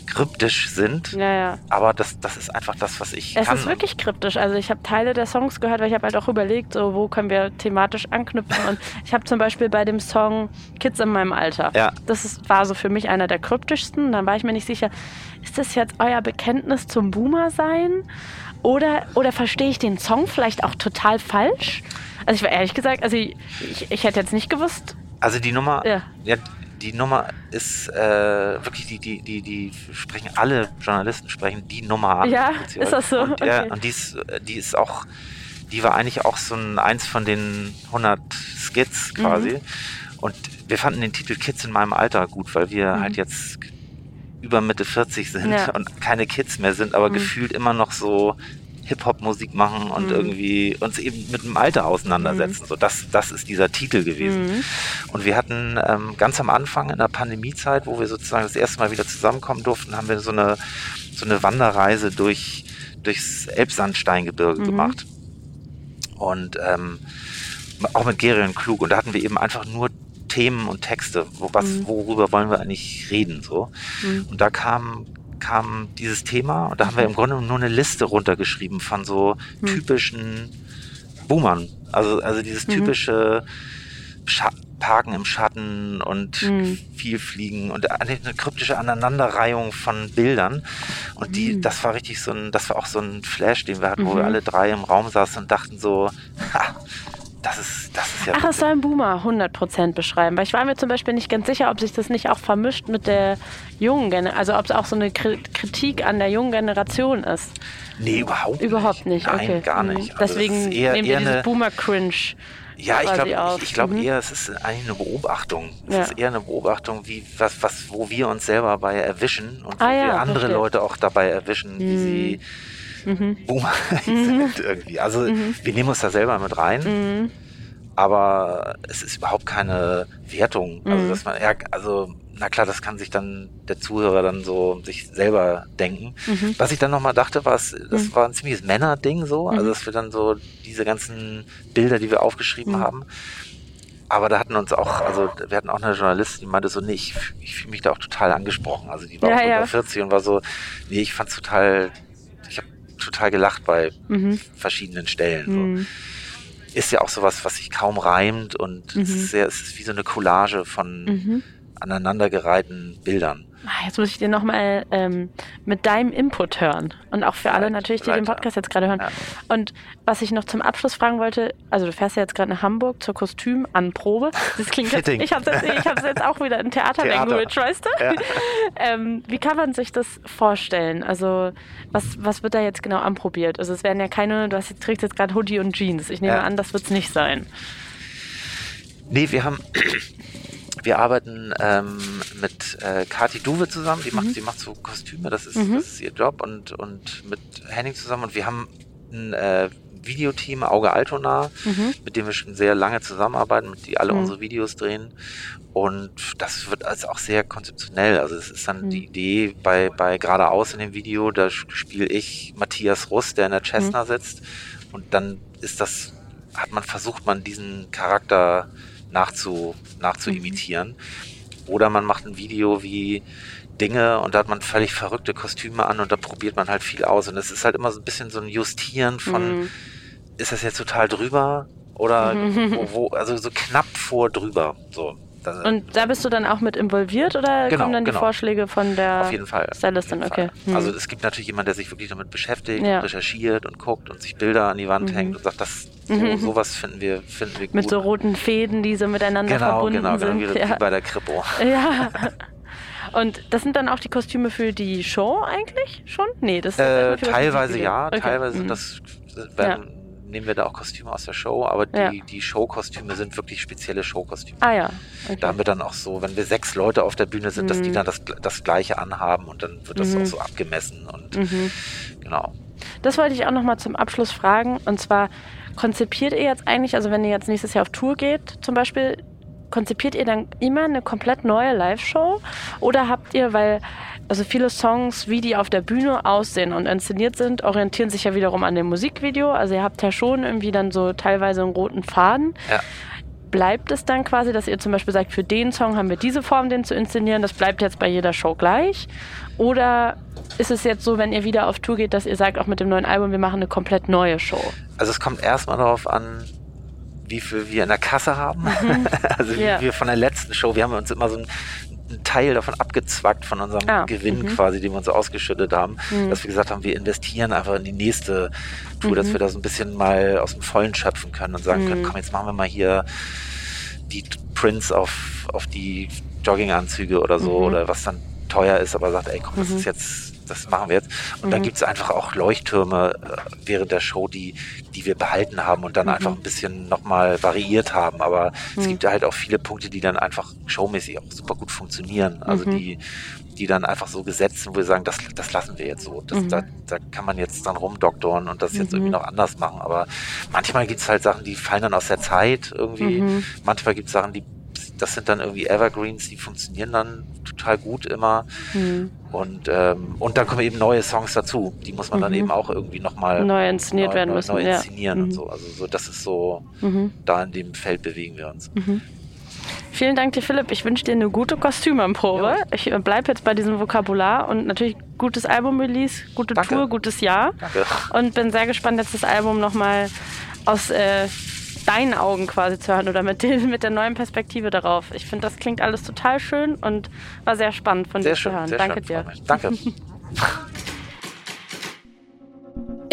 kryptisch sind. Ja, ja. Aber das, das ist einfach das, was ich Es kann. ist wirklich kryptisch. Also ich habe Teile der Songs gehört, weil ich habe halt auch überlegt, so wo können wir thematisch anknüpfen. Und ich habe zum Beispiel bei dem Song Kids in meinem Alter. Ja. Das ist, war so für mich einer der kryptischsten. Dann war ich mir nicht sicher, ist das jetzt euer Bekenntnis zum Boomer sein? Oder, oder verstehe ich den Song vielleicht auch total falsch? Also ich war ehrlich gesagt, also ich, ich, ich hätte jetzt nicht gewusst. Also die Nummer, Ja. ja, die Nummer ist äh, wirklich, die, die, die, die sprechen, alle Journalisten sprechen die Nummer an. Ja, ist das so? Und, ja, Okay. und die ist, die ist auch, die war eigentlich auch so ein, eins von den 100 Skits quasi. Mhm. Und wir fanden den Titel Kids in meinem Alter gut, weil wir Mhm. halt jetzt über Mitte 40 sind Ja. und keine Kids mehr sind, aber Mhm. gefühlt immer noch so Hip-Hop-Musik machen und Mhm. irgendwie uns eben mit dem Alter auseinandersetzen. So, das, das ist dieser Titel gewesen. Mhm. Und wir hatten ähm, ganz am Anfang in der Pandemiezeit, wo wir sozusagen das erste Mal wieder zusammenkommen durften, haben wir so eine, so eine Wanderreise durch, durchs Elbsandsteingebirge Mhm. gemacht. Und ähm, auch mit Gerion Klug. Und da hatten wir eben einfach nur Themen und Texte. Wo, was, Mhm. Worüber wollen wir eigentlich reden? So. Mhm. Und da kam, kam dieses Thema und da haben wir im Grunde nur eine Liste runtergeschrieben von so Mhm. typischen Boomern. Also, also dieses Mhm. typische Scha Parken im Schatten und Mhm. viel Fliegen und eine kryptische Aneinanderreihung von Bildern. Und die, Mhm. das war richtig so ein, das war auch so ein Flash, den wir hatten, wo wir Mhm. alle drei im Raum saßen und dachten so, ha, das ist, das ist ja Ach, es soll ein Boomer 100% beschreiben. Weil ich war mir zum Beispiel nicht ganz sicher, ob sich das nicht auch vermischt mit der jungen Generation. Also ob es auch so eine Kri- Kritik an der jungen Generation ist. Nee, überhaupt nicht. Überhaupt nicht, Nein, okay. gar Mhm. nicht. Also das Deswegen eher, nehmen wir dieses eine, Boomer-Cringe Ja, ich glaube ich, ich glaub Mhm. eher, es ist eigentlich eine Beobachtung. Es Ja. ist eher eine Beobachtung, wie, was, was, wo wir uns selber bei erwischen und wo Ah ja, wir andere verstehe. Leute auch dabei erwischen, wie sie Mhm. Boomer sind irgendwie. Also wir nehmen uns da selber mit rein, Mhm. aber es ist überhaupt keine Wertung. Also Mhm. dass man, ja, also na klar, das kann sich dann der Zuhörer dann so sich selber denken. Mhm. Was ich dann nochmal dachte, war, es- das Mhm. war ein ziemliches Männerding so, also Mhm. dass wir dann so diese ganzen Bilder, die wir aufgeschrieben Mhm. haben, aber da hatten uns auch, also wir hatten auch eine Journalistin, die meinte so, nee, ich, ich fühle mich da auch total angesprochen. Also die war Ja, auch ja. über 40 und war so, nee, ich fand's total, ich habe total gelacht bei Mhm. verschiedenen Stellen. So Mhm. ist ja auch sowas, was sich kaum reimt und Mhm. es, ist sehr, es ist wie so eine Collage von Mhm. aneinandergereihten Bildern. Ah, Jetzt muss ich dir nochmal ähm, mit deinem Input hören. Und auch für alle natürlich, die den weiter. Podcast jetzt gerade hören. Ja. Und was ich noch zum Abschluss fragen wollte, also du fährst ja jetzt gerade nach Hamburg zur Kostümanprobe. Das klingt jetzt, ich habe jetzt, ich hab's jetzt auch wieder in Theaterlanguage, weißt du? Ja. ähm, wie kann man sich das vorstellen? Also was, was wird da jetzt genau anprobiert? Also es werden ja keine, du hast jetzt, trägst jetzt gerade Hoodie und Jeans. Ich nehme Ja. an, das wird es nicht sein. Nee, wir haben, wir arbeiten ähm, mit äh, Kati Duwe zusammen, die macht, die macht so Kostüme, das ist, Mhm. das ist ihr Job und, und mit Henning zusammen und wir haben ein äh, Videoteam Auge Altona, Mhm. mit dem wir schon sehr lange zusammenarbeiten, mit die alle Mhm. unsere Videos drehen. Und das wird also auch sehr konzeptionell. Also es ist dann Mhm. die Idee bei, bei geradeaus in dem Video, da spiele ich Matthias Russ, der in der Cessna sitzt. Und dann ist das, hat man versucht, man diesen Charakter nachzu, nachzuimitieren. Oder man macht ein Video wie Dinge und da hat man völlig verrückte Kostüme an und da probiert man halt viel aus. Und es ist halt immer so ein bisschen so ein Justieren von, Mhm. ist das jetzt total drüber oder wo, wo, also so knapp vor drüber. So. Und da bist du dann auch mit involviert oder Genau, kommen dann die genau. Vorschläge von der auf jeden Fall. Stylistin? Auf jeden Okay. Fall. Hm. Also es gibt natürlich jemanden, der sich wirklich damit beschäftigt, Ja. recherchiert und guckt und sich Bilder an die Wand Mhm. hängt und sagt, das so, Mhm. sowas finden wir, finden wir gut. mit so roten Fäden, die so miteinander genau, verbunden genau, genau, sind. wie, ja. wie bei der Kripo. ja. Und das sind dann auch die Kostüme für die Show eigentlich schon? Nee, das ist Äh, teilweise ja, Okay. teilweise sind Mhm. das werden, nehmen wir da auch Kostüme aus der Show, aber die, Ja. die Showkostüme sind wirklich spezielle Showkostüme. Ah ja. Okay. Da haben wir dann auch so, wenn wir sechs Leute auf der Bühne sind, dass die Mhm. dann das, das gleiche anhaben und dann wird das Mhm. auch so abgemessen und Mhm. genau. Das wollte ich auch noch mal zum Abschluss fragen. Und zwar, konzipiert ihr jetzt eigentlich, also wenn ihr jetzt nächstes Jahr auf Tour geht zum Beispiel, konzipiert ihr dann immer eine komplett neue Live-Show? Oder habt ihr, weil also viele Songs, wie die auf der Bühne aussehen und inszeniert sind, orientieren sich ja wiederum an dem Musikvideo. Also ihr habt ja schon irgendwie dann so teilweise einen roten Faden. Ja. Bleibt es dann quasi, dass ihr zum Beispiel sagt, für den Song haben wir diese Form, den zu inszenieren, das bleibt jetzt bei jeder Show gleich? Oder ist es jetzt so, wenn ihr wieder auf Tour geht, dass ihr sagt, auch mit dem neuen Album, wir machen eine komplett neue Show? Also es kommt erstmal darauf an, wie viel wir in der Kasse haben. also wie Mhm. Ja. wir von der letzten Show, wir haben uns immer so einen, einen Teil davon abgezwackt von unserem Ah, Gewinn mhm. quasi, den wir uns ausgeschüttet haben, Mhm. dass wir gesagt haben, wir investieren einfach in die nächste Tour, dass Mhm. wir da so ein bisschen mal aus dem Vollen schöpfen können und sagen können, Mhm. komm, jetzt machen wir mal hier die Prints auf, auf die Jogginganzüge oder so Mhm. oder was dann teuer ist, aber sagt, ey komm, das Mhm. ist jetzt, das machen wir jetzt. Und dann Mhm. gibt es einfach auch Leuchttürme äh, während der Show, die, die wir behalten haben und dann Mhm. einfach ein bisschen nochmal variiert haben. Aber es Mhm. gibt halt auch viele Punkte, die dann einfach showmäßig auch super gut funktionieren. Also Mhm. die, die dann einfach so gesetzt sind, wo wir sagen, das, das lassen wir jetzt so. Das, Mhm. da, da kann man jetzt dann rumdoktoren und das jetzt Mhm. irgendwie noch anders machen. Aber manchmal gibt es halt Sachen, die fallen dann aus der Zeit irgendwie. Mhm. Manchmal gibt es Sachen, die das sind dann irgendwie Evergreens, die funktionieren dann total gut immer. Mhm. Und, ähm, und dann kommen eben neue Songs dazu. Die muss man dann Mhm. eben auch irgendwie nochmal Neu inszeniert werden müssen, Neu ja. inszenieren und Mhm. so. Also so, das ist so, Mhm. da in dem Feld bewegen wir uns. Vielen Dank dir, Philipp. Ich wünsche dir eine gute Kostümanprobe. Ja. Ich bleibe jetzt bei diesem Vokabular und natürlich gutes Album-Release, gute Danke. Tour, gutes Jahr. Danke. Und bin sehr gespannt, jetzt das Album nochmal aus äh, deinen Augen quasi zu hören oder mit, den, mit der neuen Perspektive darauf. Ich finde, das klingt alles total schön und war sehr spannend von Sehr dir zu schön, hören. sehr Danke schön. dir. Danke.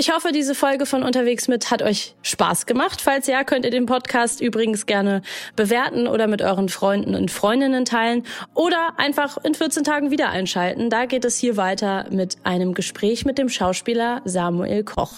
Ich hoffe, diese Folge von Unterwegs mit hat euch Spaß gemacht. Falls ja, könnt ihr den Podcast übrigens gerne bewerten oder mit euren Freunden und Freundinnen teilen oder einfach in 14 Tagen wieder einschalten. Da geht es hier weiter mit einem Gespräch mit dem Schauspieler Samuel Koch.